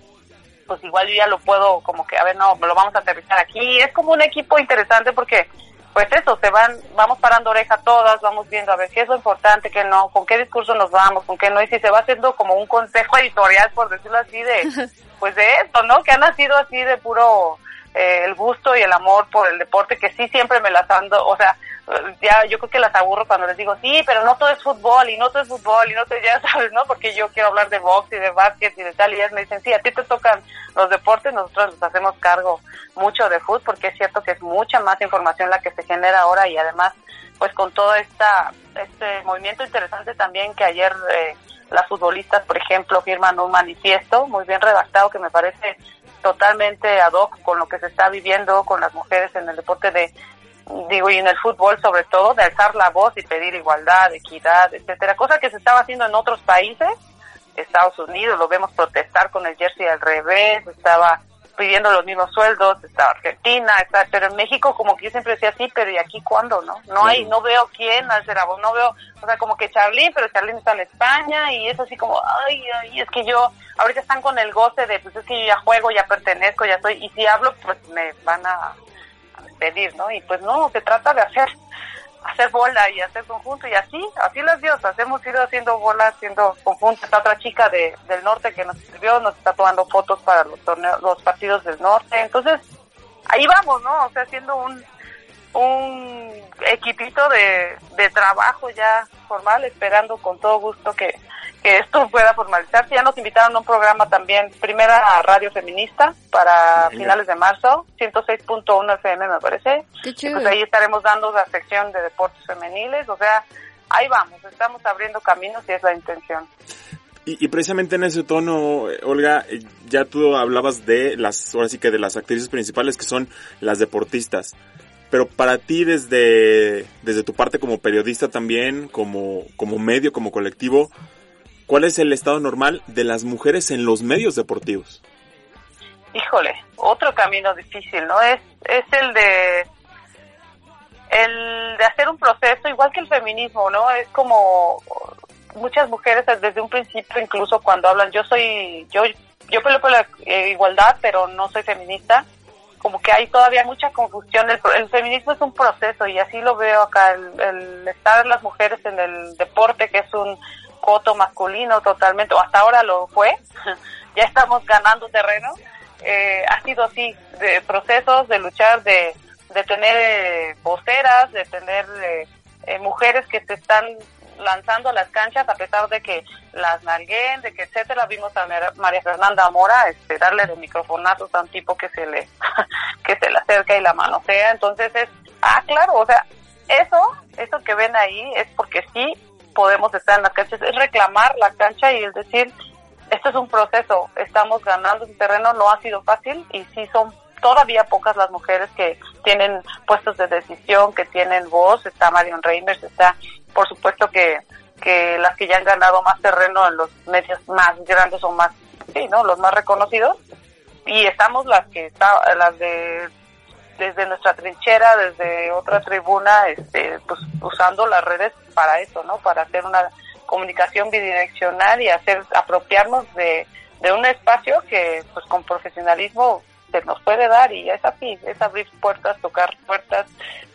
pues igual yo ya lo puedo como que, a ver, no, lo vamos a aterrizar aquí. Es como un equipo interesante porque, pues eso, se van, vamos parando oreja todas, vamos viendo a ver qué es lo importante, qué no, con qué discurso nos vamos, con qué no, y si se va haciendo como un consejo editorial, por decirlo así, de, pues de esto, ¿no? Que ha nacido así de puro eh, el gusto y el amor por el deporte, que sí siempre me las ando, o sea, ya yo creo que las aburro cuando les digo, sí, pero no todo es fútbol, y no todo es fútbol, y no todo, ya sabes, ¿no? Porque yo quiero hablar de box y de básquet y de tal, y ellas me dicen, sí, a ti te tocan los deportes, nosotros nos hacemos cargo mucho de fútbol, porque es cierto que es mucha más información la que se genera ahora, y además, pues con todo esta, este movimiento interesante también que ayer eh, las futbolistas, por ejemplo, firman un manifiesto muy bien redactado que me parece totalmente ad hoc con lo que se está viviendo con las mujeres en el deporte de digo y en el fútbol sobre todo de alzar la voz y pedir igualdad, equidad, etcétera, cosa que se estaba haciendo en otros países, Estados Unidos lo vemos protestar con el jersey al revés, estaba pidiendo los mismos sueldos, estaba Argentina, está, pero en México como que yo siempre decía sí, pero ¿y aquí cuándo, no? No hay, no veo quién hace la voz, no veo, o sea, como que Charlene, pero Charlene está en España y es así como, ay, ay, es que yo, ahorita están con el goce de, pues es que yo ya juego, ya pertenezco, ya soy, y si hablo, pues me van a, a despedir, ¿no? Y pues no, se trata de hacer, hacer bola y hacer conjunto y así, así las diosas, hemos ido haciendo bola, haciendo conjunto. Esta otra chica de, del norte que nos escribió, nos está tomando fotos para los torneos, los partidos del norte, entonces ahí vamos, ¿no? O sea, haciendo un, un equipito de, de trabajo ya formal, esperando con todo gusto que, que esto pueda formalizarse. Ya nos invitaron a un programa también, primera radio feminista para finales de marzo, 106.1 FM me parece. Qué Y chido. pues ahí estaremos dando la sección de deportes femeniles, o sea, ahí vamos, estamos abriendo caminos y es la intención. Y, y precisamente en ese tono, eh, Olga, eh, ya tú hablabas de las, ahora sí que de las actrices principales que son las deportistas. Pero para ti desde, desde tu parte como periodista también, como, como medio, como colectivo, ¿cuál es el estado normal de las mujeres en los medios deportivos? híjole, otro camino difícil, ¿no? Es, es el de el de hacer un proceso igual que el feminismo, ¿no? Es como muchas mujeres desde un principio, incluso cuando hablan, yo soy, yo, yo peleo por la eh, igualdad, pero no soy feminista, como que hay todavía mucha confusión. El, el feminismo es un proceso y así lo veo acá, el, el estar las mujeres en el deporte, que es un coto masculino totalmente, o hasta ahora lo fue, ya estamos ganando terreno, eh, ha sido así, de procesos, de luchar, de, de tener eh, voceras, de tener eh, eh, mujeres que se están lanzando a las canchas a pesar de que las nalguen, de que etcétera. Vimos a Mar- María Fernanda Mora este, darle de microfonazos a un tipo que se le que se le acerca y la manosea. Entonces es, ah, claro, o sea, eso, eso que ven ahí es porque sí podemos estar en las canchas, es reclamar la cancha y el decir, esto es un proceso, estamos ganando el terreno, no ha sido fácil y sí son todavía pocas las mujeres que tienen puestos de decisión, que tienen voz, está Marion Reimers, está por supuesto que, que las que ya han ganado más terreno en los medios más grandes o más, sí, ¿no? Los más reconocidos y estamos las que está, las de desde nuestra trinchera, desde otra tribuna, este, pues usando las redes para eso, ¿no? Para hacer una comunicación bidireccional y hacer apropiarnos de, de un espacio que, pues, con profesionalismo se nos puede dar y es así, es abrir puertas, tocar puertas,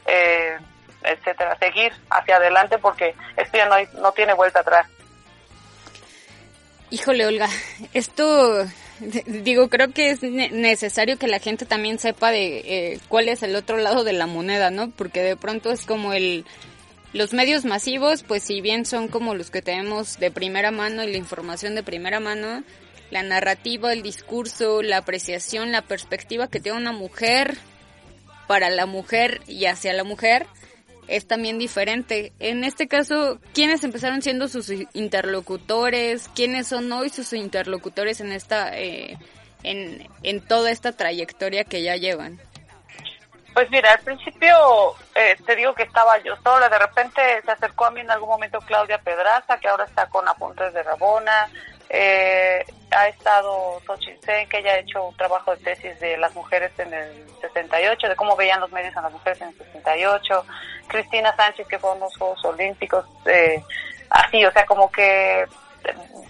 eh, etcétera, seguir hacia adelante porque esto ya no, hay- no tiene vuelta atrás. Híjole, Olga, esto, digo, creo que es ne- necesario que la gente también sepa de eh, cuál es el otro lado de la moneda, ¿no? Porque de pronto es como el, los medios masivos, pues si bien son como los que tenemos de primera mano y la información de primera mano, la narrativa, el discurso, la apreciación, la perspectiva que tiene una mujer para la mujer y hacia la mujer es también diferente. En este caso, ¿quiénes empezaron siendo sus interlocutores? ¿Quiénes son hoy sus interlocutores en esta, eh, en, en toda esta trayectoria que ya llevan? Pues mira, al principio eh, te digo que estaba yo sola, de repente se acercó a mí en algún momento Claudia Pedraza, que ahora está con Apuntes de Rabona, eh, ha estado Sen, que ella ha hecho un trabajo de tesis de las mujeres en el 68, de cómo veían los medios a las mujeres en el 68, Cristina Sánchez, que fue unos Juegos Olímpicos, eh, así, o sea, como que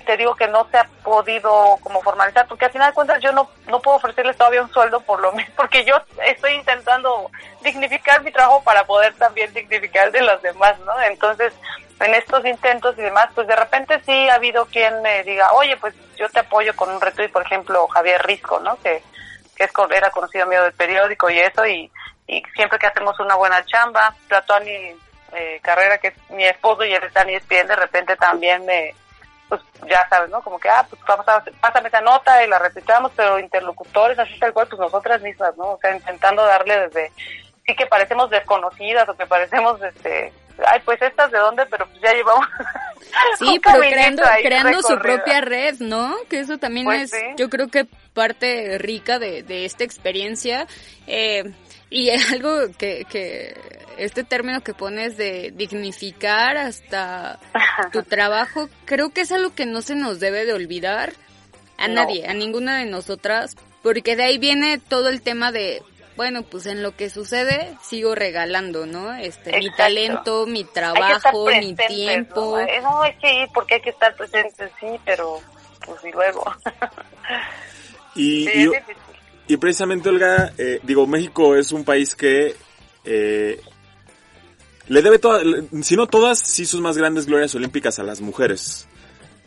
te digo que no se ha podido como formalizar porque al final de cuentas yo no no puedo ofrecerles todavía un sueldo por lo mismo porque yo estoy intentando dignificar mi trabajo para poder también dignificar de los demás no entonces en estos intentos y demás pues de repente sí ha habido quien me diga oye pues yo te apoyo con un reto y por ejemplo Javier Risco no que que es era conocido medio del periódico y eso y y siempre que hacemos una buena chamba Platoni eh, Carrera que es mi esposo y él está en ESPN de repente también me pues ya sabes, ¿no? Como que, ah, pues vamos a, pásame esa nota y la replicamos, pero interlocutores, así tal cual, pues nosotras mismas, ¿no? O sea, intentando darle desde, sí que parecemos desconocidas o que parecemos, este, ay, pues estas de dónde, pero pues ya llevamos. Sí, pero creando, su propia red, ¿no? Que eso también Pues es, sí. yo creo que parte rica de, de esta experiencia. Eh, y algo que, que, este término que pones de dignificar hasta tu trabajo, creo que es algo que no se nos debe de olvidar a No. nadie, a ninguna de nosotras, porque de ahí viene todo el tema de, bueno, pues en lo que sucede sigo regalando, ¿no? Este, mi talento, mi Hay que estar trabajo, mi tiempo. ¿no? Eh, No, hay que ir porque hay que estar presentes, sí, pero pues y luego. Y, Sí, y precisamente, Olga, eh, digo, México es un país que eh, le debe todas, si no todas, sí sus más grandes glorias olímpicas a las mujeres.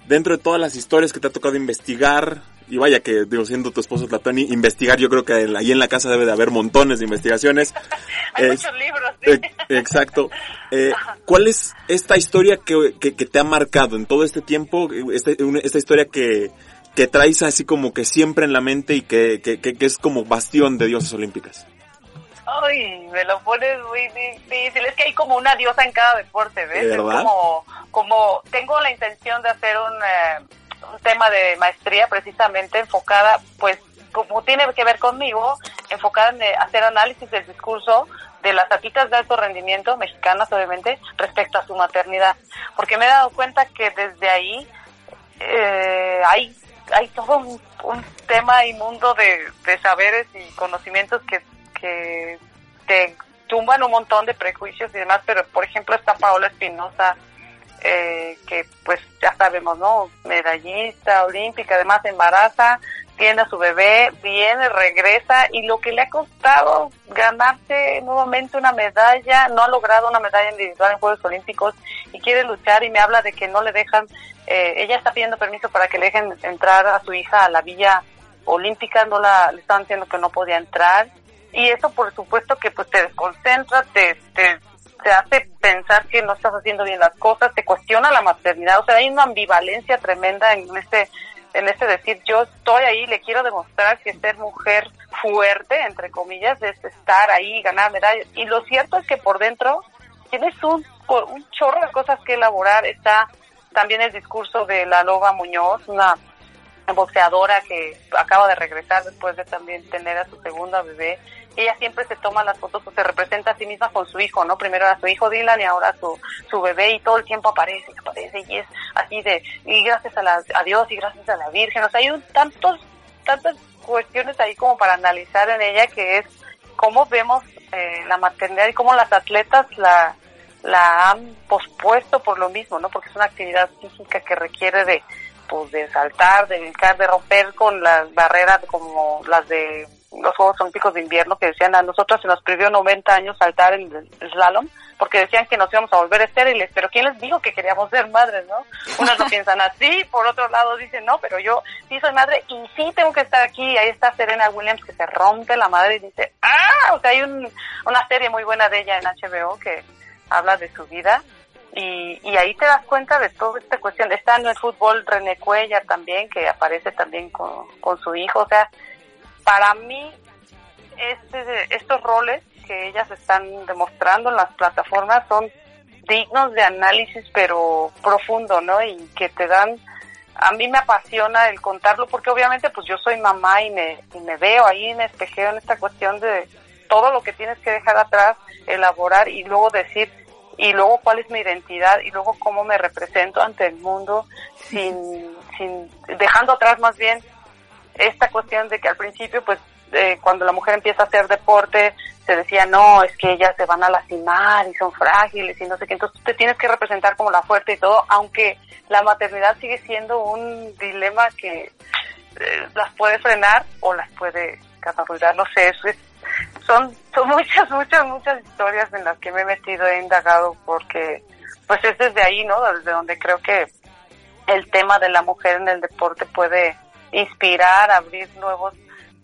Dentro de todas las historias que te ha tocado investigar, y vaya que, digo, siendo tu esposo Platoni, investigar, yo creo que ahí en la casa debe de haber montones de investigaciones. Hay Es- muchos libros, Eh, Exacto. Eh, ¿Cuál es esta historia que, que, que te ha marcado en todo este tiempo? Esta, una- esta historia que, que traes así como que siempre en la mente y que, que, que- es como bastión de diosas olímpicas. Ay, me lo pones muy difícil. Es que hay como una diosa en cada deporte, ¿ves? ¿De Es como, como tengo la intención de hacer un, eh, un tema de maestría precisamente enfocada, pues como tiene que ver conmigo, enfocada en eh, hacer análisis del discurso de las atletas de alto rendimiento, mexicanas obviamente, respecto a su maternidad. Porque me he dado cuenta que desde ahí eh, hay, hay todo un, un tema inmundo de, de saberes y conocimientos que, que te tumban un montón de prejuicios y demás, pero por ejemplo está Paola Espinosa, eh, que pues ya sabemos, ¿no? Medallista, olímpica, además embaraza, tiene a su bebé, viene, regresa y lo que le ha costado ganarse nuevamente una medalla, no ha logrado una medalla individual en Juegos Olímpicos y quiere luchar y me habla de que no le dejan, eh, ella está pidiendo permiso para que le dejen entrar a su hija a la villa olímpica, no la, le estaban diciendo que no podía entrar y eso por supuesto que pues te desconcentra, te, te, te hace pensar que no estás haciendo bien las cosas, te cuestiona la maternidad, o sea, hay una ambivalencia tremenda en este en este decir yo estoy ahí, le quiero demostrar que ser mujer fuerte, entre comillas, es estar ahí, ganar medallas. Y lo cierto es que por dentro tienes un, un chorro de cosas que elaborar. Está también el discurso de la Loba Muñoz, una boxeadora que acaba de regresar después de también tener a su segunda bebé. Ella siempre se toma las fotos o se representa a sí misma con su hijo, ¿no? Primero a su hijo Dylan y ahora su, su bebé y todo el tiempo aparece, aparece y es así de, y gracias a, la, a Dios y gracias a la Virgen. O sea, hay un, tantos, tantas cuestiones ahí como para analizar en ella que es cómo vemos eh, la maternidad y cómo las atletas la, la han pospuesto por lo mismo, ¿no? Porque es una actividad física que requiere de, pues, de saltar, de brincar, de romper con las barreras como las de los Juegos Olímpicos de Invierno que decían a nosotros se nos prohibió 90 años saltar en el slalom porque decían que nos íbamos a volver estériles, pero ¿quién les dijo que queríamos ser madres, no? Unos lo piensan así, por otro lado dicen, no, pero yo sí soy madre y sí tengo que estar aquí. Ahí está Serena Williams que se rompe la madre y dice, ah, o sea, hay un, una serie muy buena de ella en HBO que habla de su vida y, y ahí te das cuenta de toda esta cuestión. Está en el fútbol René Cuellar también, que aparece también con, con su hijo. O sea, para mí, este, estos roles que ellas están demostrando en las plataformas son dignos de análisis, pero profundo, ¿no? Y que te dan, a mí me apasiona el contarlo, porque obviamente pues yo soy mamá y me, y me veo ahí, me espejeo en esta cuestión de todo lo que tienes que dejar atrás, elaborar y luego decir, y luego cuál es mi identidad y luego cómo me represento ante el mundo sin, sin dejando atrás más bien esta cuestión de que al principio pues eh, cuando la mujer empieza a hacer deporte se decía no es que ellas se van a lastimar y son frágiles y no sé qué entonces te tienes que representar como la fuerte y todo aunque la maternidad sigue siendo un dilema que eh, las puede frenar o las puede catapultar. No sé eso es son, son muchas, muchas, muchas historias en las que me he metido, he indagado, porque pues es desde ahí, ¿no? Desde donde creo que el tema de la mujer en el deporte puede inspirar, abrir nuevos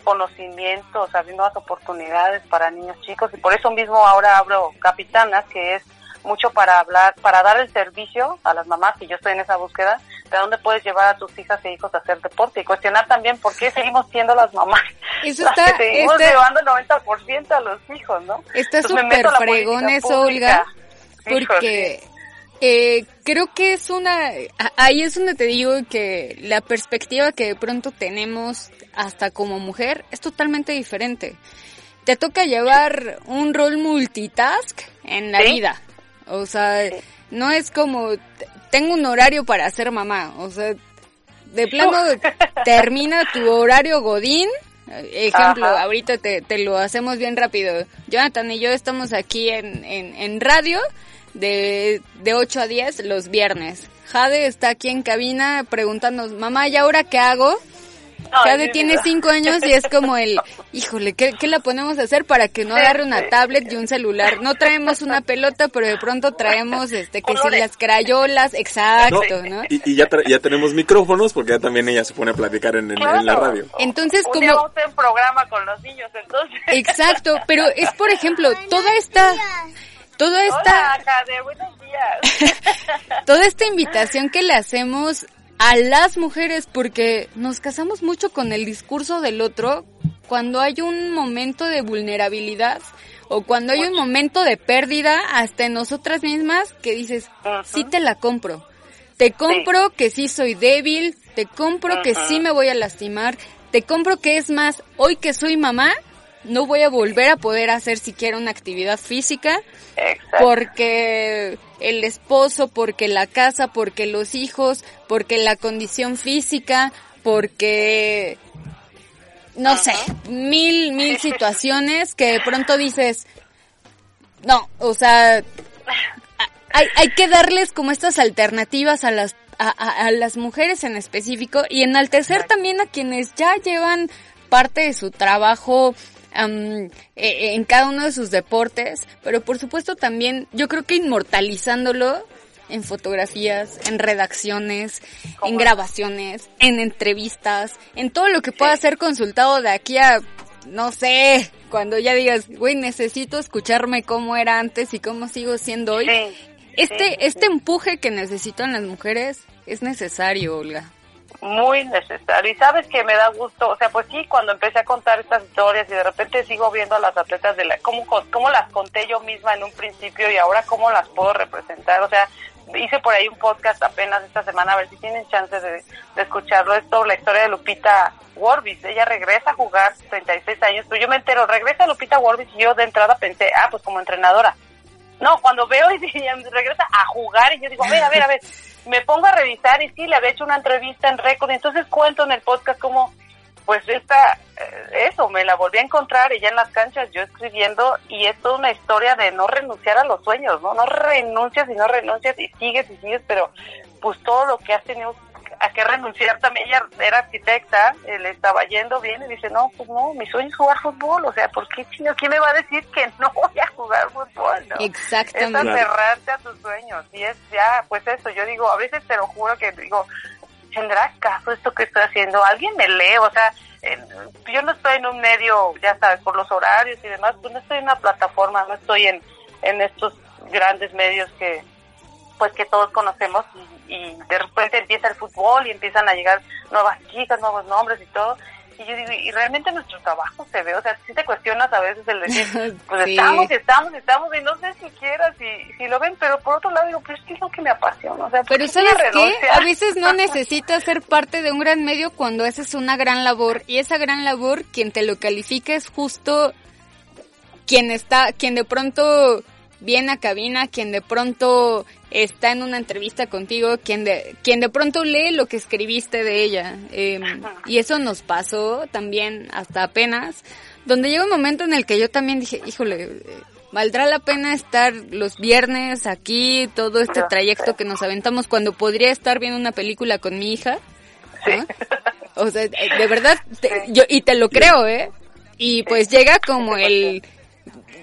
conocimientos, abrir nuevas oportunidades para niños chicos y por eso mismo ahora abro Capitanas, que es mucho para hablar, para dar el servicio a las mamás, y yo estoy en esa búsqueda, de dónde puedes llevar a tus hijas e hijos a hacer deporte y cuestionar también por qué seguimos siendo las mamás Eso las está- que seguimos está- llevando el 90% a los hijos, ¿no? Está súper fregón eso. Olga, porque eh, creo que es una... Ahí es donde te digo que la perspectiva que de pronto tenemos hasta como mujer es totalmente diferente. Te toca llevar un rol multitask en la Sí. vida. O sea, no es como... Tengo un horario para ser mamá. O sea, de plano termina tu horario godín. Ejemplo, Ajá. ahorita te, te lo hacemos bien rápido. Jonathan y yo estamos aquí en, en, en radio de, de 8 a 10 los viernes. Jade está aquí en cabina preguntándonos, mamá, ¿y ahora qué hago? Ay, Jade tiene. 5 años y es como el, híjole, ¿qué, ¿qué la ponemos a hacer para que no agarre una tablet y un celular? No traemos una pelota, pero de pronto traemos, este, que si las crayolas, exacto, ¿no? Y, y ya, tra- ya tenemos micrófonos porque ya también ella se pone a platicar en, en- en la radio. Entonces, Un día como... vamos a un programa con los niños, entonces. Exacto, pero es por ejemplo, toda esta toda esta, Hola, Jade, buenos días. toda esta invitación que le hacemos a las mujeres, porque nos casamos mucho con el discurso del otro cuando hay un momento de vulnerabilidad o cuando hay un momento de pérdida hasta en nosotras mismas que dices, Ujú. sí te la compro. Te compro que sí soy débil, te compro que sí me voy a lastimar, te compro que es más, hoy que soy mamá, no voy a volver a poder hacer siquiera una actividad física. Porque el esposo, porque la casa, porque los hijos, porque la condición física, porque no sé, mil, mil situaciones que de pronto dices, no, o sea, hay, hay que darles como estas alternativas a las a, a- a las mujeres en específico y enaltecer también a quienes ya llevan parte de su trabajo eh, en cada uno de sus deportes, pero por supuesto también yo creo que inmortalizándolo en fotografías, en redacciones, en grabaciones, en entrevistas, en todo lo que pueda ser consultado de aquí a, no sé, cuando ya digas, güey, necesito escucharme cómo era antes y cómo sigo siendo hoy. Sí, Este, sí. este empuje que necesitan las mujeres es necesario, Olga. Muy necesario. Y sabes que me da gusto, o sea, pues sí, cuando empecé a contar estas historias y de repente sigo viendo a las atletas de la, cómo, cómo las conté yo misma en un principio y ahora cómo las puedo representar, o sea, hice por ahí un podcast apenas esta semana, a ver si tienen chance de, escucharlo, es sobre la historia de Lupita Warbis, ella regresa a jugar 36 años, pero yo me entero, regresa Lupita Warbis y yo de entrada pensé, ah, pues como entrenadora, no, cuando veo y regresa a jugar y yo digo, a ver, a ver, a ver, me pongo a revisar y sí, le había hecho una entrevista en récord, entonces cuento en el podcast como, pues esta, eh, eso, me la volví a encontrar ella en las canchas, yo escribiendo, y es toda una historia de no renunciar a los sueños, ¿no? No renuncias y no renuncias y sigues y sigues, pero pues todo lo que has tenido a que renunciar también, ella era arquitecta, eh, le estaba yendo bien y dice, no, pues no, mi sueño es jugar fútbol, o sea, ¿por qué chino? ¿Quién me va a decir que no voy a jugar fútbol? No? Exactamente. Es aferrarte a tus sueños. Y es ya, pues eso, yo digo, a veces te lo juro que digo, ¿tendrá caso esto que estoy haciendo? ¿Alguien me lee? O sea, yo no estoy en un medio, ya sabes, por los horarios y demás, pues no estoy en una plataforma, no estoy en, en estos grandes medios que pues que todos conocemos y, y de repente empieza el fútbol y empiezan a llegar nuevas chicas, nuevos nombres y todo. Y yo digo, y realmente nuestro trabajo se ve, o sea, si te cuestionas a veces el decir, pues Sí. estamos, estamos, estamos, y no sé siquiera si, si lo ven, pero por otro lado digo, pues es que es lo que me apasiona, o sea, ¿por Pero qué ¿sabes qué? A veces no necesitas ser parte de un gran medio cuando haces una gran labor. Y esa gran labor, quien te lo califica es justo quien está, quien de pronto viene a cabina, quien de pronto está en una entrevista contigo, quien de, quien de pronto lee lo que escribiste de ella. Eh, y eso nos pasó también hasta apenas, donde llega un momento en el que yo también dije, híjole, valdrá la pena estar los viernes aquí, todo este trayecto que nos aventamos cuando podría estar viendo una película con mi hija. ¿no? O sea, de verdad, te- yo, y te lo creo, ¿eh? Y pues llega como el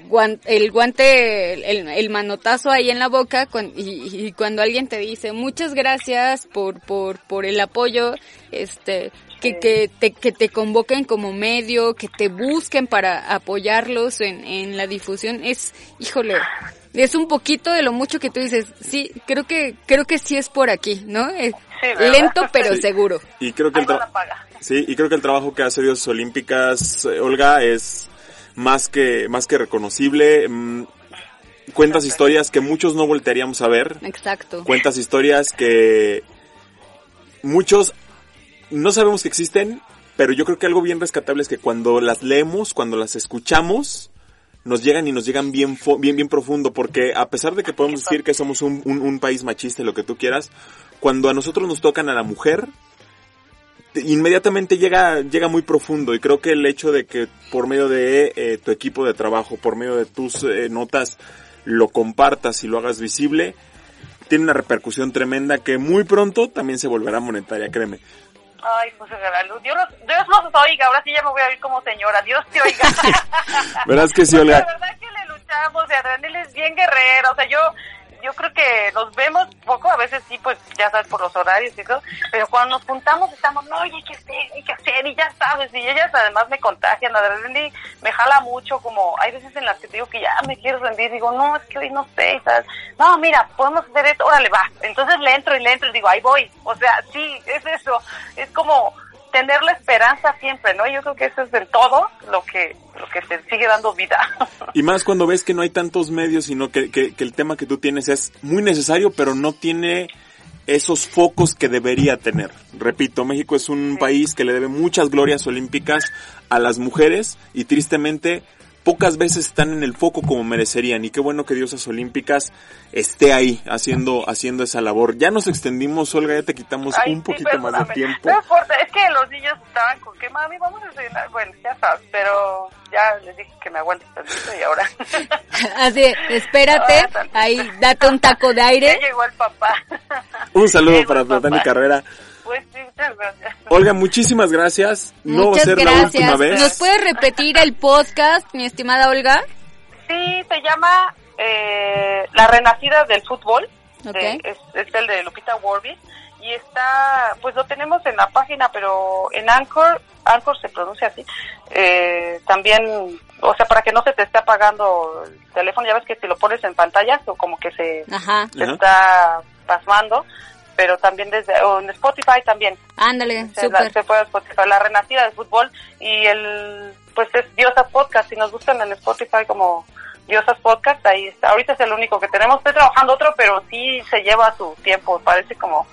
guan- el guante, el, el manotazo ahí en la boca y, y cuando alguien te dice muchas gracias por, por, por el apoyo, este, que, que, te, que te convoquen como medio, que te busquen para apoyarlos en, en la difusión, es, híjole, es un poquito de lo mucho que tú dices, sí, creo que, creo que sí es por aquí, ¿no? Eh, Sí, ¿verdad? lento pero Sí. seguro. Y creo que el. Sí, y creo que el trabajo que hace Dioses Olímpicas, eh, Olga, es más que, más que reconocible. Mm, cuentas historias que muchos no voltearíamos a ver. Exacto. Cuentas historias que muchos no sabemos que existen, pero yo creo que algo bien rescatable es que cuando las leemos, cuando las escuchamos, nos llegan y nos llegan bien, bien, bien profundo, porque a pesar de que podemos decir que somos un, un- un país machista y lo que tú quieras, cuando a nosotros nos tocan a la mujer, inmediatamente llega, llega muy profundo y creo que el hecho de que por medio de eh, tu equipo de trabajo, por medio de tus eh, notas, lo compartas y lo hagas visible, tiene una repercusión tremenda que muy pronto también se volverá monetaria, créeme. Ay, pues ojalá, Dios, los- Dios nos oiga, ahora sí ya me voy a oír como señora, Dios te oiga. Verás que sí, La Olga. verdad que le luchamos, Adrián, él es bien guerrero, o sea, yo, yo creo que nos vemos poco, a veces sí, pues ya sabes, por los horarios y todo, pero cuando nos juntamos estamos, no, oye, hay que hacer, hay hacer, y ya sabes, y ellas además me contagian, la Adrenalina me jala mucho, como hay veces en las que te digo que ya me quiero rendir, digo, no, es que hoy no sé, ¿sabes? No, mira, podemos hacer esto, órale, va. Entonces le entro y le entro y digo, ahí voy. O sea, sí, es eso, es como tener la esperanza siempre, ¿no? Yo creo que eso es del todo lo que lo que te sigue dando vida. Y más cuando ves que no hay tantos medios, sino que, que, que el tema que tú tienes es muy necesario, pero no tiene esos focos que debería tener. Repito, México es un país que le debe muchas glorias olímpicas a las mujeres y tristemente pocas veces están en el foco como merecerían y qué bueno que Diosas Olímpicas esté ahí haciendo haciendo esa labor. Ya nos extendimos, Olga, ya te quitamos Ay, un sí, poquito más de tiempo. No importa, es que los niños estaban con que mami, vamos a desayunar. Bueno, ya sabes, pero ya les dije que me aguantes tantito y ahora. Así, espérate, ahí date un taco de ya aire. llegó el papá. Un saludo Llegó para papá. Platani Carrera. Pues sí, muchas gracias. Olga, muchísimas gracias. No va a Muchas ser la última vez. ¿Nos puedes repetir el podcast, mi estimada Olga? Sí, se llama eh, La Renacida del Fútbol. Ok. Eh, es, es el de Lupita Warby. Y está, pues lo tenemos en la página, pero en Anchor, Anchor se pronuncia así. Eh, también, o sea, para que no se te esté apagando el teléfono, ya ves que si lo pones en pantalla, o como que se, Ajá, se Ajá. está pasmando. Pero también desde, o en Spotify también. ándale, Se, la- súper. se puede Spotify, la renacida del fútbol y el pues es Diosas Podcast, si nos gustan en Spotify como Diosas Podcast, ahí está. Ahorita es el único que tenemos, estoy trabajando otro, pero sí se lleva su tiempo, parece como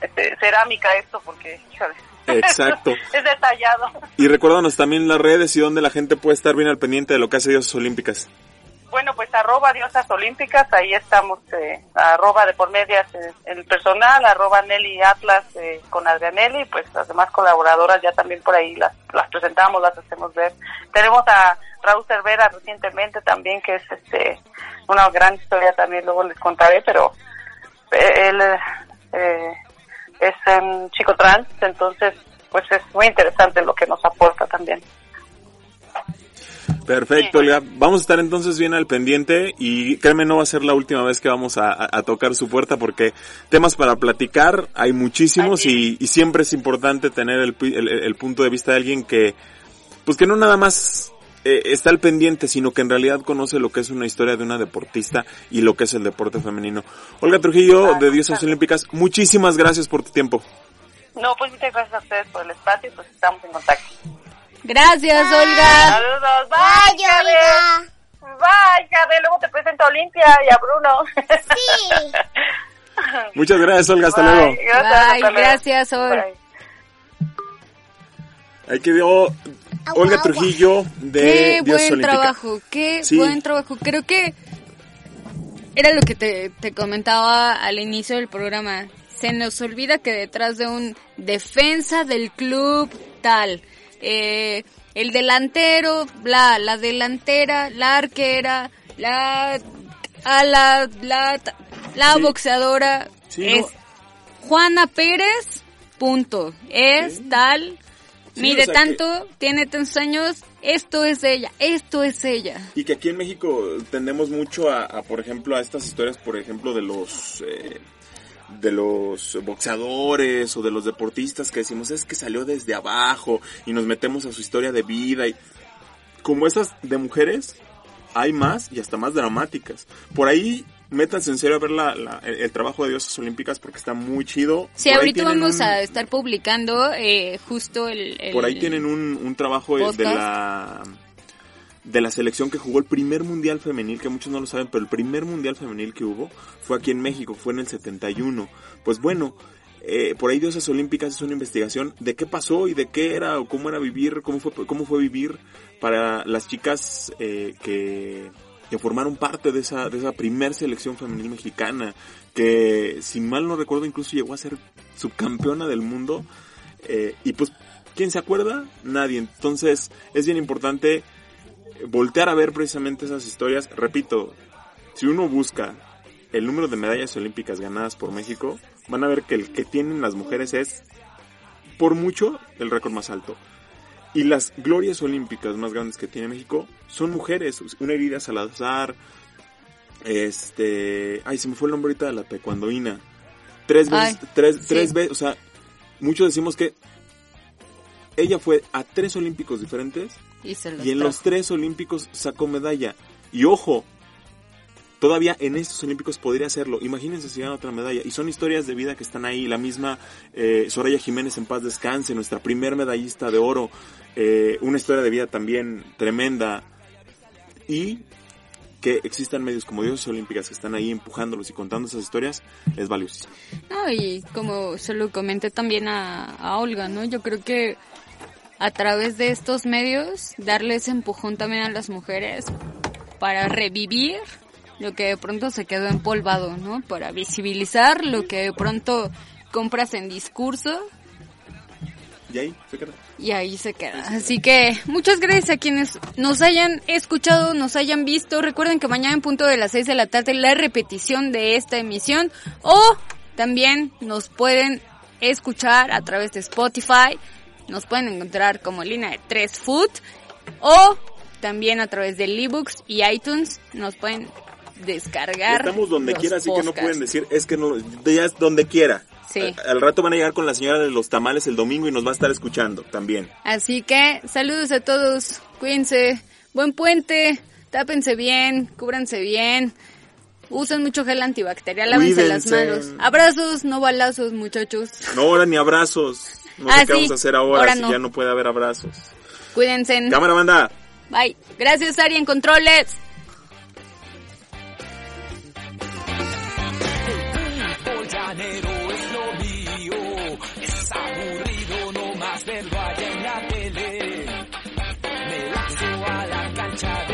este, cerámica esto porque, híjole. Exacto. es detallado. Y recuérdanos también las redes y donde la gente puede estar bien al pendiente de lo que hace Diosas Olímpicas. Bueno, pues arroba Diosas Olímpicas, ahí estamos, eh, arroba de por medias eh, el personal, arroba Nelly Atlas eh, con Adrianelli, pues las demás colaboradoras ya también por ahí las, las presentamos, las hacemos ver. Tenemos a Raúl Cervera recientemente también, que es este una gran historia también, luego les contaré, pero eh, él eh, es un chico trans, entonces pues es muy interesante lo que nos aporta también. Perfecto, Olga. Vamos a estar entonces bien al pendiente y créeme, no va a ser la última vez que vamos a, tocar su puerta porque temas para platicar hay muchísimos y, y siempre es importante tener el- el punto de vista de alguien que, pues que no nada más eh, está al pendiente, sino que en realidad conoce lo que es una historia de una deportista y lo que es el deporte femenino. Olga Trujillo, de Diosas Olímpicas, muchísimas gracias por tu tiempo. No, pues muchas gracias a ustedes por el espacio y pues estamos en contacto. Gracias, Olga. Saludos, bye, Bye. Olga. Bye. Luego te presento a Olimpia y a Bruno. Sí. Muchas gracias, Olga. Hasta Bye, luego. Gracias, Bye, hasta luego. gracias. Bye. Ahí quedó Olga agua. Trujillo de Qué buen trabajo, qué Sí. buen trabajo. Creo que era lo que te, te comentaba al inicio del programa. Se nos olvida que detrás de un defensa del club tal, eh, el delantero, la, la delantera, la arquera, la ala, la, la Sí. boxeadora, Sí, es no. Juana Pérez, punto. Es tal, mide o sea tanto, tiene tantos años, esto es ella, esto es ella. Y que aquí en México tendemos mucho a, a, por ejemplo, a estas historias, por ejemplo, de los eh, de los boxeadores o de los deportistas que decimos es que salió desde abajo y nos metemos a su historia de vida y como esas de mujeres hay más y hasta más dramáticas. Por ahí métanse en serio a ver la, la- el, el trabajo de Diosas Olímpicas porque está muy chido. Sí, Por ahorita vamos un- a estar publicando eh, justo el, el- Por ahí tienen un, un trabajo de- de podcast. la de la selección que jugó el primer mundial femenil, que muchos no lo saben, pero el primer mundial femenil que hubo fue aquí en México, fue en el 71. Pues bueno, eh, por ahí Diosas Olímpicas es una investigación de qué pasó y de qué era o cómo era vivir, cómo fue, cómo fue vivir para las chicas eh, que, que formaron parte de esa, de esa primer selección femenil mexicana, que si mal no recuerdo incluso llegó a ser subcampeona del mundo. Eh, y pues, ¿quién se acuerda? Nadie. Entonces, es bien importante voltear a ver precisamente esas historias. Repito, si uno busca el número de medallas olímpicas ganadas por México, van a ver que el que tienen las mujeres es, por mucho, el récord más alto. Y las glorias olímpicas más grandes que tiene México son mujeres. Una herida Salazar, Este, ay, se me fue el nombre ahorita de la taekwondoína. Tres veces, Ay, tres, sí. tres veces, o sea, muchos decimos que ella fue a tres olímpicos diferentes Y, se los y en los tres olímpicos sacó medalla. Y ojo, todavía en estos olímpicos podría hacerlo. Imagínense si gana otra medalla. Y son historias de vida que están ahí. La misma eh, Soraya Jiménez en paz descanse, nuestra primer medallista de oro. Eh, una historia de vida también tremenda. Y que existan medios como Dioses Olímpicas que están ahí empujándolos y contando esas historias es valiosísimo. No, y como se lo comenté también a, a Olga, ¿no? Yo creo que a través de estos medios darle ese empujón también a las mujeres para revivir lo que de pronto se quedó empolvado, ¿no? Para visibilizar lo que de pronto compras en discurso Y ahí se queda. y ahí se queda. Así que muchas gracias a quienes nos hayan escuchado, nos hayan visto. Recuerden que mañana en punto de las 6 de la tarde la repetición de esta emisión o también nos pueden escuchar a través de Spotify. Nos pueden encontrar como línea de 3 Food o también a través de ebooks y iTunes nos pueden descargar. Estamos donde los quiera, así que no pueden decir, es que no, ya es donde quiera. Sí. A- Al rato van a llegar con la señora de los tamales el domingo y nos va a estar escuchando también. Así que saludos a todos, cuídense, buen puente, tápense bien, cúbranse bien, usen mucho gel antibacterial, lávense las manos. Abrazos, no balazos, muchachos. No, ahora ni abrazos. No ah, sé qué sí. vamos a hacer ahora, ahora si no. ya no puede haber abrazos. Cuídense. Cámara banda. Bye. Gracias, Ari, en controles. es lo mío, es aburrido no más verlo allá en la tele. Me lanzo a la cancha